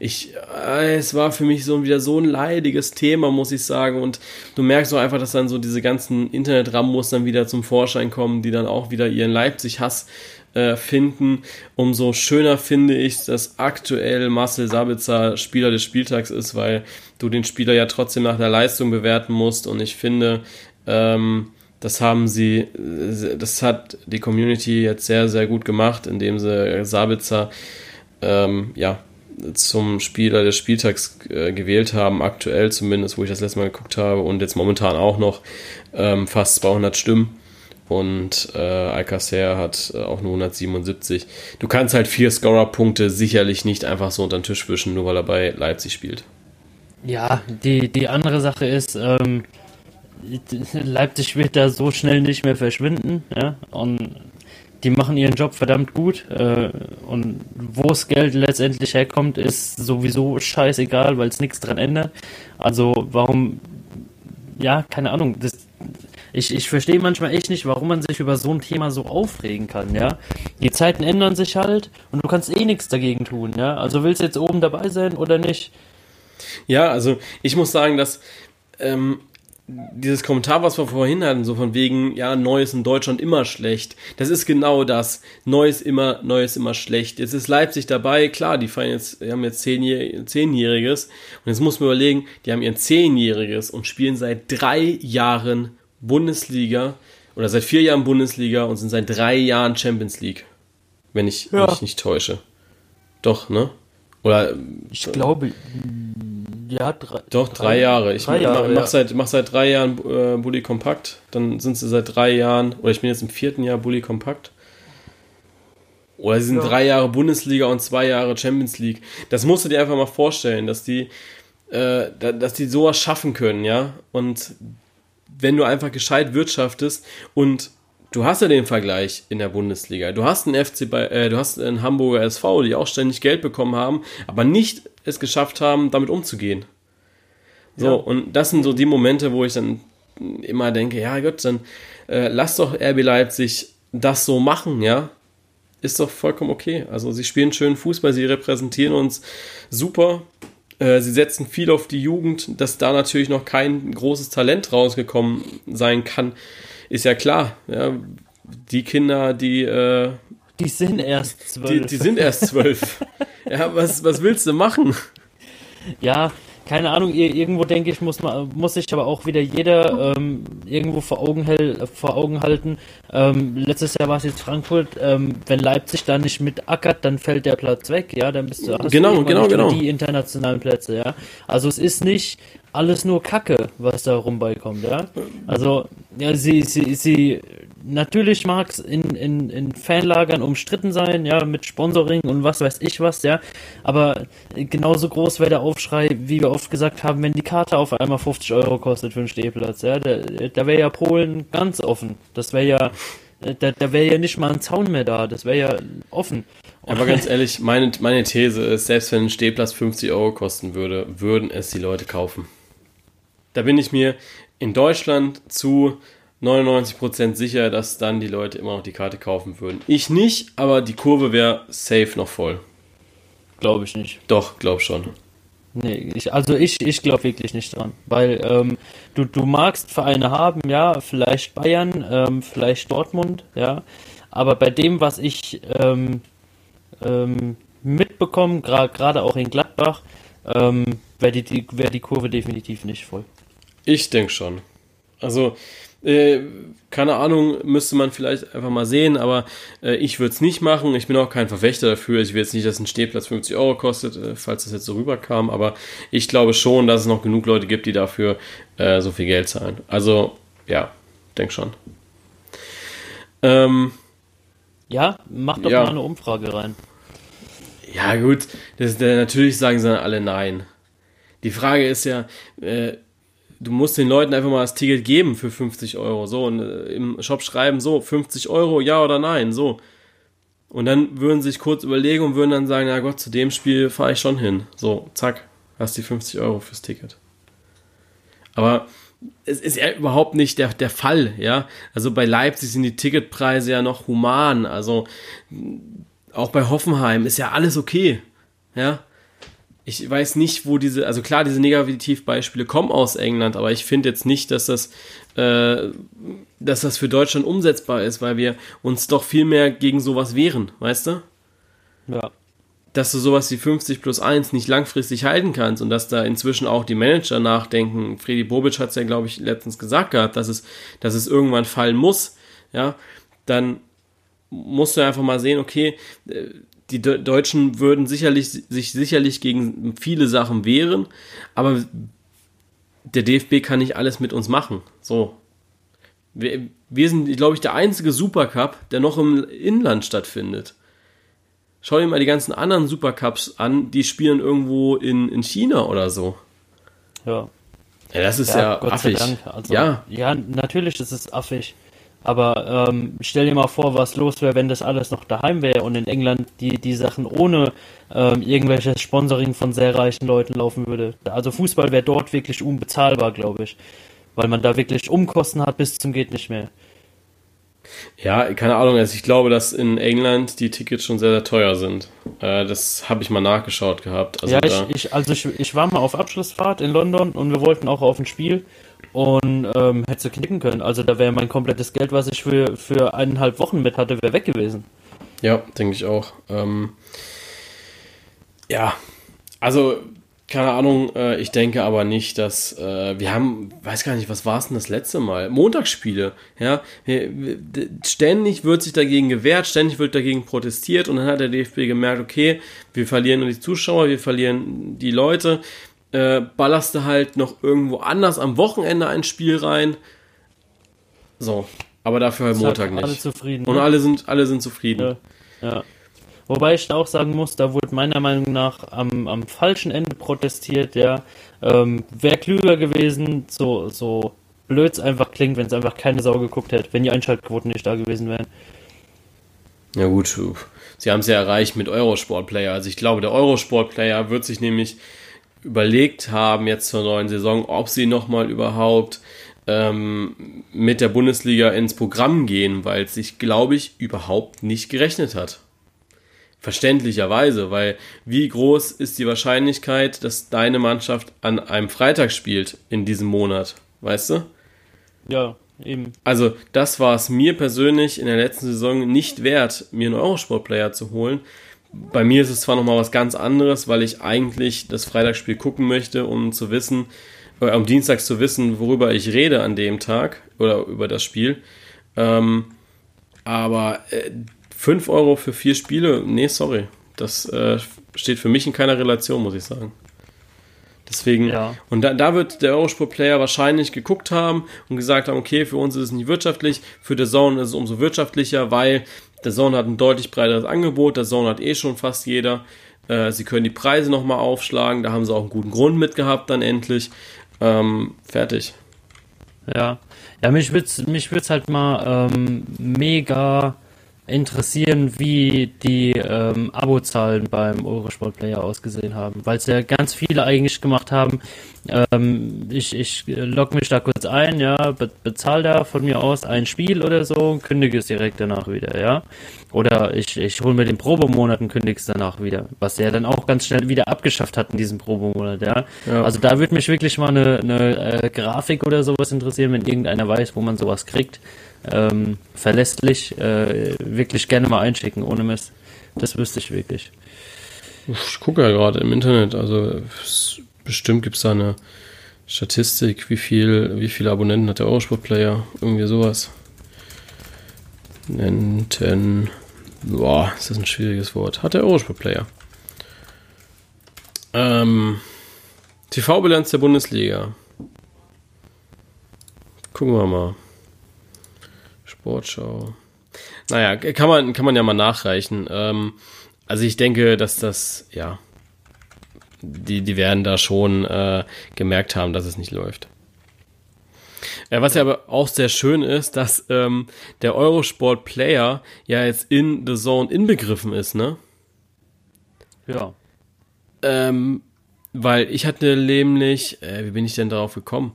ich, äh, es war für mich so wieder so ein leidiges Thema, muss ich sagen. Und du merkst auch einfach, dass dann so diese ganzen Internet-Rambos dann wieder zum Vorschein kommen, die dann auch wieder ihren Leipzig-Hass äh, finden. Umso schöner finde ich, dass aktuell Marcel Sabitzer Spieler des Spieltags ist, weil du den Spieler ja trotzdem nach der Leistung bewerten musst. Und ich finde, ähm, das haben sie, das hat die Community jetzt sehr, sehr gut gemacht, indem sie Sabitzer ähm, ja, zum Spieler des Spieltags äh, gewählt haben, aktuell zumindest, wo ich das letzte Mal geguckt habe und jetzt momentan auch noch ähm, fast 200 Stimmen und äh, Alcacer hat äh, auch nur 177. Du kannst halt vier Scorer-Punkte sicherlich nicht einfach so unter den Tisch wischen, nur weil er bei Leipzig spielt. Ja, die, die andere Sache ist, ähm, Leipzig wird da so schnell nicht mehr verschwinden, ja, und die machen ihren Job verdammt gut äh, und wo das Geld letztendlich herkommt, ist sowieso scheißegal, weil es nichts dran ändert. Also warum, ja, keine Ahnung, das, ich, ich verstehe manchmal echt nicht, warum man sich über so ein Thema so aufregen kann, ja. Die Zeiten ändern sich halt und du kannst eh nichts dagegen tun, ja. Also willst du jetzt oben dabei sein oder nicht? Ja, also ich muss sagen, dass ähm, dieses Kommentar, was wir vorhin hatten, so von wegen, ja, Neues in Deutschland immer schlecht. Das ist genau das. Neues immer, Neues immer schlecht. Jetzt ist Leipzig dabei, klar, die feiern jetzt, die haben jetzt zehnjähr zehnjähriges. Und jetzt muss man überlegen, die haben ihren zehnjähriges und spielen seit drei Jahren Bundesliga oder seit vier Jahren Bundesliga und sind seit drei Jahren Champions League. Wenn ich ja. mich nicht täusche. Doch, ne? Oder. Ich glaube, ja, drei, Doch, drei, drei Jahre. Ich drei Jahre, mach, ja. seit, mach seit drei Jahren äh, Bully Kompakt. Dann sind sie seit drei Jahren, oder ich bin jetzt im vierten Jahr Bully Kompakt. Oder sie sind ja. drei Jahre Bundesliga und zwei Jahre Champions League. Das musst du dir einfach mal vorstellen, dass die, äh, dass die sowas schaffen können, ja. Und wenn du einfach gescheit wirtschaftest und du hast ja den Vergleich in der Bundesliga. Du hast einen FC bei, äh, du hast einen Hamburger SV, die auch ständig Geld bekommen haben, aber nicht es geschafft haben, damit umzugehen. So, ja. und das sind so die Momente, wo ich dann immer denke, ja Gott, dann äh, lass doch RB Leipzig das so machen, ja. Ist doch vollkommen okay. Also sie spielen schön Fußball, sie repräsentieren uns super. Äh, sie setzen viel auf die Jugend, dass da natürlich noch kein großes Talent rausgekommen sein kann ist ja klar. Ja, die Kinder, die. Äh, die sind erst zwölf. Die, die sind erst zwölf. ja, was, was willst du machen? Ja, keine Ahnung, irgendwo denke ich, muss man, muss sich aber auch wieder jeder ähm, irgendwo vor Augen, hell, vor Augen halten. Ähm, letztes Jahr war es jetzt Frankfurt, ähm, wenn Leipzig da nicht mitackert, dann fällt der Platz weg, ja, dann bist du genau, genau, genau. die internationalen Plätze, ja. Also es ist nicht alles nur Kacke, was da rumbeikommt, ja. Also, ja, sie, sie, sie, natürlich mag es in, in, in Fanlagern umstritten sein, ja, mit Sponsoring und was weiß ich was, ja. Aber genauso groß wäre der Aufschrei, wie wir oft gesagt haben, wenn die Karte auf einmal 50 Euro kostet für einen Stehplatz, ja. Da, da wäre ja Polen ganz offen. Das wäre ja, da, da wäre ja nicht mal ein Zaun mehr da, das wäre ja offen. Aber ganz ehrlich, meine, meine These ist, selbst wenn ein Stehplatz 50 Euro kosten würde, würden es die Leute kaufen. Da bin ich mir in Deutschland zu 99% sicher, dass dann die Leute immer noch die Karte kaufen würden. Ich nicht, aber die Kurve wäre safe noch voll. Glaube ich nicht. Doch, glaub schon. Nee, ich, also ich, ich glaube wirklich nicht dran. Weil ähm, du, du magst Vereine haben, ja, vielleicht Bayern, ähm, vielleicht Dortmund, ja. Aber bei dem, was ich ähm, ähm, mitbekomme, gerade auch in Gladbach, ähm, wäre die, die, wär die Kurve definitiv nicht voll. Ich denke schon. Also, äh, keine Ahnung, müsste man vielleicht einfach mal sehen, aber äh, ich würde es nicht machen. Ich bin auch kein Verfechter dafür. Ich will jetzt nicht, dass ein Stehplatz 50 Euro kostet, äh, falls das jetzt so rüberkam, aber ich glaube schon, dass es noch genug Leute gibt, die dafür äh, so viel Geld zahlen. Also, ja, denk schon. Ähm, ja, mach doch ja. mal eine Umfrage rein. Ja, gut, das, natürlich sagen sie dann alle nein. Die Frage ist ja, äh, du musst den Leuten einfach mal das Ticket geben für 50 Euro. So, und äh, im Shop schreiben, so, 50 Euro, ja oder nein, so. Und dann würden sie sich kurz überlegen und würden dann sagen, na Gott, zu dem Spiel fahre ich schon hin. So, zack, hast die 50 Euro fürs Ticket. Aber es ist ja überhaupt nicht der, der Fall, ja. Also bei Leipzig sind die Ticketpreise ja noch human. Also auch bei Hoffenheim ist ja alles okay, ja ich weiß nicht, wo diese, also klar, diese Negativbeispiele kommen aus England, aber ich finde jetzt nicht, dass das, äh, dass das für Deutschland umsetzbar ist, weil wir uns doch viel mehr gegen sowas wehren, weißt du? Ja. Dass du sowas wie 50 plus 1 nicht langfristig halten kannst und dass da inzwischen auch die Manager nachdenken. Freddy Bobic hat es ja, glaube ich, letztens gesagt gehabt, dass es, dass es irgendwann fallen muss, ja, dann musst du einfach mal sehen, okay, die Deutschen würden sicherlich, sich sicherlich gegen viele Sachen wehren, aber der DFB kann nicht alles mit uns machen. So. Wir, wir sind, glaube ich, der einzige Supercup, der noch im Inland stattfindet. Schau dir mal die ganzen anderen Supercups an, die spielen irgendwo in, in China oder so. Ja. Ja, das ist ja, ja affig. Also, ja. ja, natürlich ist es affig. Aber ähm, stell dir mal vor, was los wäre, wenn das alles noch daheim wäre und in England die, die Sachen ohne ähm, irgendwelches Sponsoring von sehr reichen Leuten laufen würde. Also Fußball wäre dort wirklich unbezahlbar, glaube ich. Weil man da wirklich Umkosten hat bis zum geht nicht mehr. Ja, keine Ahnung. Also ich glaube, dass in England die Tickets schon sehr, sehr teuer sind. Äh, das habe ich mal nachgeschaut gehabt. Also ja, ich, ich, also ich, ich war mal auf Abschlussfahrt in London und wir wollten auch auf ein Spiel und ähm, hätte sie knicken können. Also da wäre mein komplettes Geld, was ich für, für eineinhalb Wochen mit hatte, wäre weg gewesen. Ja, denke ich auch. Ähm, ja, also keine Ahnung, äh, ich denke aber nicht, dass äh, wir haben, weiß gar nicht, was war es denn das letzte Mal? Montagsspiele, ja. Ständig wird sich dagegen gewehrt, ständig wird dagegen protestiert und dann hat der DFB gemerkt, okay, wir verlieren die Zuschauer, wir verlieren die Leute, äh, ballerst du halt noch irgendwo anders am Wochenende ein Spiel rein. So, aber dafür halt Montag nicht. Alle zufrieden. Und ne? alle sind, alle sind zufrieden. Ja. ja. Wobei ich auch sagen muss, da wurde meiner Meinung nach am, am falschen Ende protestiert, ja. Ähm, Wäre klüger gewesen, so, so blöd es einfach klingt, wenn es einfach keine Sau geguckt hätte, wenn die Einschaltquoten nicht da gewesen wären. Ja gut, sie haben es ja erreicht mit Eurosport-Player. Also ich glaube, der Eurosport-Player wird sich nämlich überlegt haben jetzt zur neuen Saison, ob sie nochmal überhaupt ähm, mit der Bundesliga ins Programm gehen, weil es sich, glaube ich, überhaupt nicht gerechnet hat. Verständlicherweise, weil wie groß ist die Wahrscheinlichkeit, dass deine Mannschaft an einem Freitag spielt in diesem Monat? Weißt du? Ja, eben. Also, das war es mir persönlich in der letzten Saison nicht wert, mir einen Eurosport-Player zu holen, bei mir ist es zwar nochmal was ganz anderes, weil ich eigentlich das Freitagsspiel gucken möchte, um zu wissen, äh, am Dienstag zu wissen, worüber ich rede an dem Tag oder über das Spiel. Ähm, aber äh, 5 Euro für vier Spiele, nee, sorry. Das äh, steht für mich in keiner Relation, muss ich sagen. Deswegen, ja. und da, da wird der Eurosport-Player wahrscheinlich geguckt haben und gesagt haben, okay, für uns ist es nicht wirtschaftlich, für The Zone ist es umso wirtschaftlicher, weil der Zone hat ein deutlich breiteres Angebot, der Zone hat eh schon fast jeder. Äh, sie können die Preise nochmal aufschlagen, da haben sie auch einen guten Grund mit gehabt, dann endlich. Ähm, fertig. Ja, ja, mich würde es mich halt mal ähm, mega interessieren, wie die ähm, Abozahlen beim Eurosport Player ausgesehen haben, weil es ja ganz viele eigentlich gemacht haben. Ähm, ich ich logge mich da kurz ein, ja, be bezahle da von mir aus ein Spiel oder so und kündige es direkt danach wieder, ja. Oder ich, ich hole mir den Probemonat und kündige es danach wieder, was er dann auch ganz schnell wieder abgeschafft hat in diesem Probemonat, ja. ja. Also da würde mich wirklich mal eine, eine äh, Grafik oder sowas interessieren, wenn irgendeiner weiß, wo man sowas kriegt ähm, verlässlich äh, wirklich gerne mal einschicken, ohne Mist. Das wüsste ich wirklich. Ich gucke ja gerade im Internet, also bestimmt gibt es da eine Statistik, wie viel, wie viele Abonnenten hat der Eurosport Player? Irgendwie sowas. Nenten. Boah, ist das ein schwieriges Wort. Hat der Eurosport Player. Ähm, TV-Bilanz der Bundesliga. Gucken wir mal. Sportschau. Naja, kann man, kann man ja mal nachreichen. Ähm, also ich denke, dass das, ja, die, die werden da schon äh, gemerkt haben, dass es nicht läuft. Ja, was ja aber auch sehr schön ist, dass ähm, der Eurosport Player ja jetzt in The Zone inbegriffen ist, ne? Ja. Ähm, weil ich hatte nämlich, äh, wie bin ich denn darauf gekommen?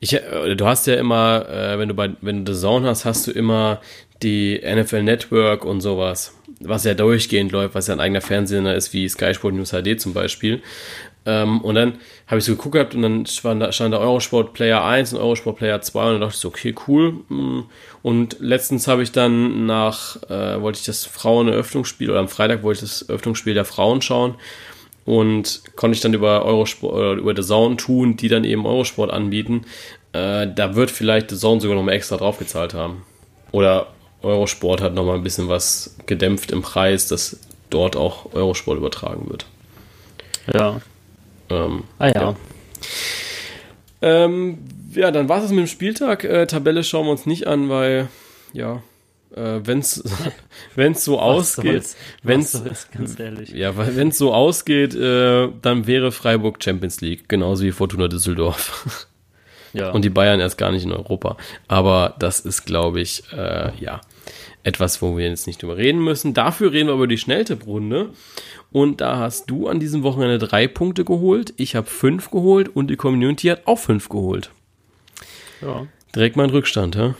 Ich, äh, du hast ja immer, äh, wenn du bei, wenn du The Zone hast, hast du immer die NFL Network und sowas, was ja durchgehend läuft, was ja ein eigener Fernsehsender ist, wie Sky Sport News HD zum Beispiel. Ähm, und dann habe ich so geguckt gehabt und dann stand da, Eurosport Player 1 und Eurosport Player 2 und dann dachte ich so, okay, cool. Mm. Und letztens habe ich dann nach, äh, wollte ich das Frauen-Eröffnungsspiel oder am Freitag wollte ich das Eröffnungsspiel der Frauen schauen und konnte ich dann über Eurosport oder über The Zone tun, die dann eben Eurosport anbieten. Äh, da wird vielleicht The Zone sogar noch mal extra draufgezahlt haben. Oder Eurosport hat noch mal ein bisschen was gedämpft im Preis, dass dort auch Eurosport übertragen wird. Ja. Ähm, ah ja. Ja, ähm, ja dann war es mit dem Spieltag. Äh, Tabelle schauen wir uns nicht an, weil, ja, äh, wenn es so was ausgeht, wenn es ja, wenn es so ausgeht, äh, dann wäre Freiburg Champions League, genauso wie Fortuna Düsseldorf. Ja. Und die Bayern erst gar nicht in Europa. Aber das ist, glaube ich, äh, ja, etwas, wo wir jetzt nicht drüber reden müssen. Dafür reden wir über die Schnelltipprunde. Und da hast du an diesem Wochenende drei Punkte geholt. Ich habe fünf geholt und die Community hat auch fünf geholt. Ja. Direkt mal ein Rückstand, hä?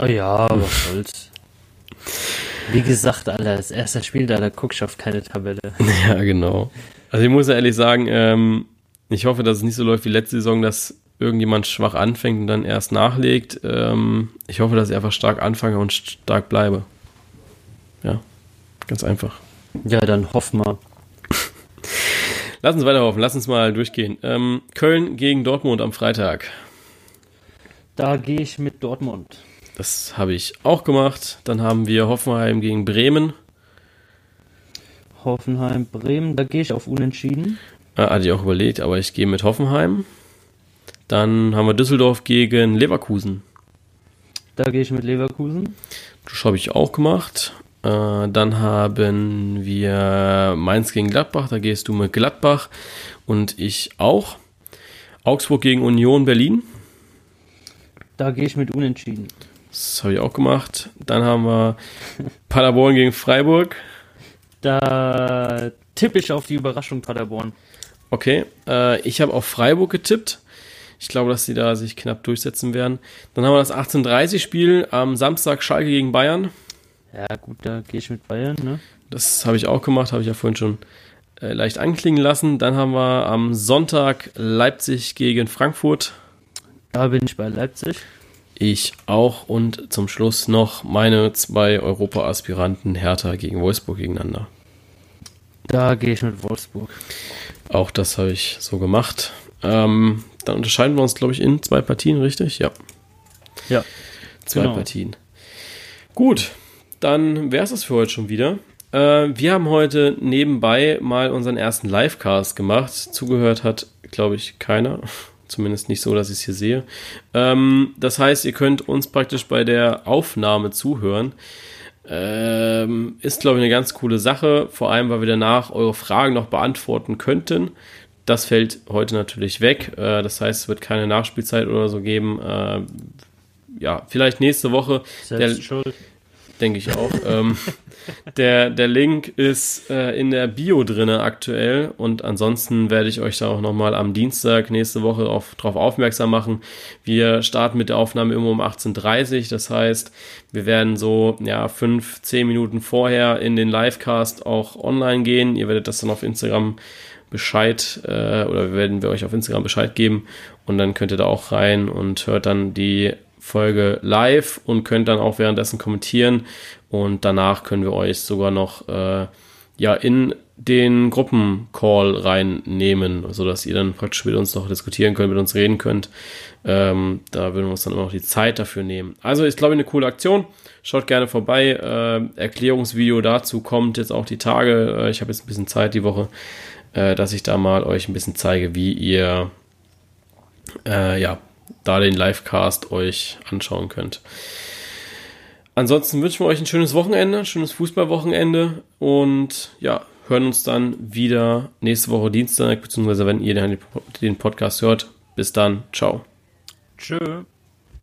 Oh ja, was soll's. Wie gesagt, Alter, das erste Spiel da, da guckst du auf keine Tabelle. Ja, genau. Also ich muss ja ehrlich sagen, ähm, ich hoffe, dass es nicht so läuft wie letzte Saison, dass irgendjemand schwach anfängt und dann erst nachlegt. Ähm, ich hoffe, dass ich einfach stark anfange und stark bleibe. Ja, ganz einfach. Ja, dann hoffen wir. Lass uns weiter hoffen, lass uns mal durchgehen. Ähm, Köln gegen Dortmund am Freitag. Da gehe ich mit Dortmund. Das habe ich auch gemacht. Dann haben wir Hoffenheim gegen Bremen. Hoffenheim, Bremen, da gehe ich auf Unentschieden. Ah, hatte ich auch überlegt, aber ich gehe mit Hoffenheim. Dann haben wir Düsseldorf gegen Leverkusen. Da gehe ich mit Leverkusen. Das habe ich auch gemacht. Äh, dann haben wir Mainz gegen Gladbach. Da gehst du mit Gladbach und ich auch. Augsburg gegen Union Berlin. Da gehe ich mit Unentschieden. Das habe ich auch gemacht. Dann haben wir Paderborn gegen Freiburg. Da tippe ich auf die Überraschung Paderborn. Okay, äh, ich habe auf Freiburg getippt. Ich glaube, dass sie da sich knapp durchsetzen werden. Dann haben wir das 18:30-Spiel am Samstag Schalke gegen Bayern. Ja, gut, da gehe ich mit Bayern, ne? Das habe ich auch gemacht, habe ich ja vorhin schon äh, leicht anklingen lassen. Dann haben wir am Sonntag Leipzig gegen Frankfurt. Da bin ich bei Leipzig. Ich auch. Und zum Schluss noch meine zwei Europa-Aspiranten Hertha gegen Wolfsburg gegeneinander. Da gehe ich mit Wolfsburg. Auch das habe ich so gemacht. Ähm, dann unterscheiden wir uns, glaube ich, in zwei Partien, richtig? Ja. Ja. Zwei genau. Partien. Gut, dann wäre es das für heute schon wieder. Äh, wir haben heute nebenbei mal unseren ersten Livecast gemacht. Zugehört hat, glaube ich, keiner. Zumindest nicht so, dass ich es hier sehe. Ähm, das heißt, ihr könnt uns praktisch bei der Aufnahme zuhören. Ähm, ist, glaube ich, eine ganz coole Sache. Vor allem, weil wir danach eure Fragen noch beantworten könnten. Das fällt heute natürlich weg. Äh, das heißt, es wird keine Nachspielzeit oder so geben. Äh, ja, vielleicht nächste Woche. Selbst der, schuld. Denke ich auch. ähm, der, der Link ist äh, in der Bio drinne aktuell und ansonsten werde ich euch da auch nochmal am Dienstag nächste Woche auf, darauf aufmerksam machen. Wir starten mit der Aufnahme immer um 18.30 Uhr. Das heißt, wir werden so ja, fünf, zehn Minuten vorher in den Livecast auch online gehen. Ihr werdet das dann auf Instagram Bescheid äh, oder werden wir euch auf Instagram Bescheid geben und dann könnt ihr da auch rein und hört dann die Folge live und könnt dann auch währenddessen kommentieren und danach können wir euch sogar noch äh, ja in den Gruppencall reinnehmen, sodass ihr dann praktisch mit uns noch diskutieren könnt, mit uns reden könnt. Ähm, da würden wir uns dann immer noch die Zeit dafür nehmen. Also ist, glaube ich, eine coole Aktion. Schaut gerne vorbei. Äh, Erklärungsvideo dazu kommt jetzt auch die Tage. Äh, ich habe jetzt ein bisschen Zeit die Woche, äh, dass ich da mal euch ein bisschen zeige, wie ihr äh, ja, da den Livecast euch anschauen könnt. Ansonsten wünschen wir euch ein schönes Wochenende, schönes Fußballwochenende und ja, hören uns dann wieder nächste Woche Dienstag, beziehungsweise wenn ihr den Podcast hört. Bis dann, ciao. Tschö.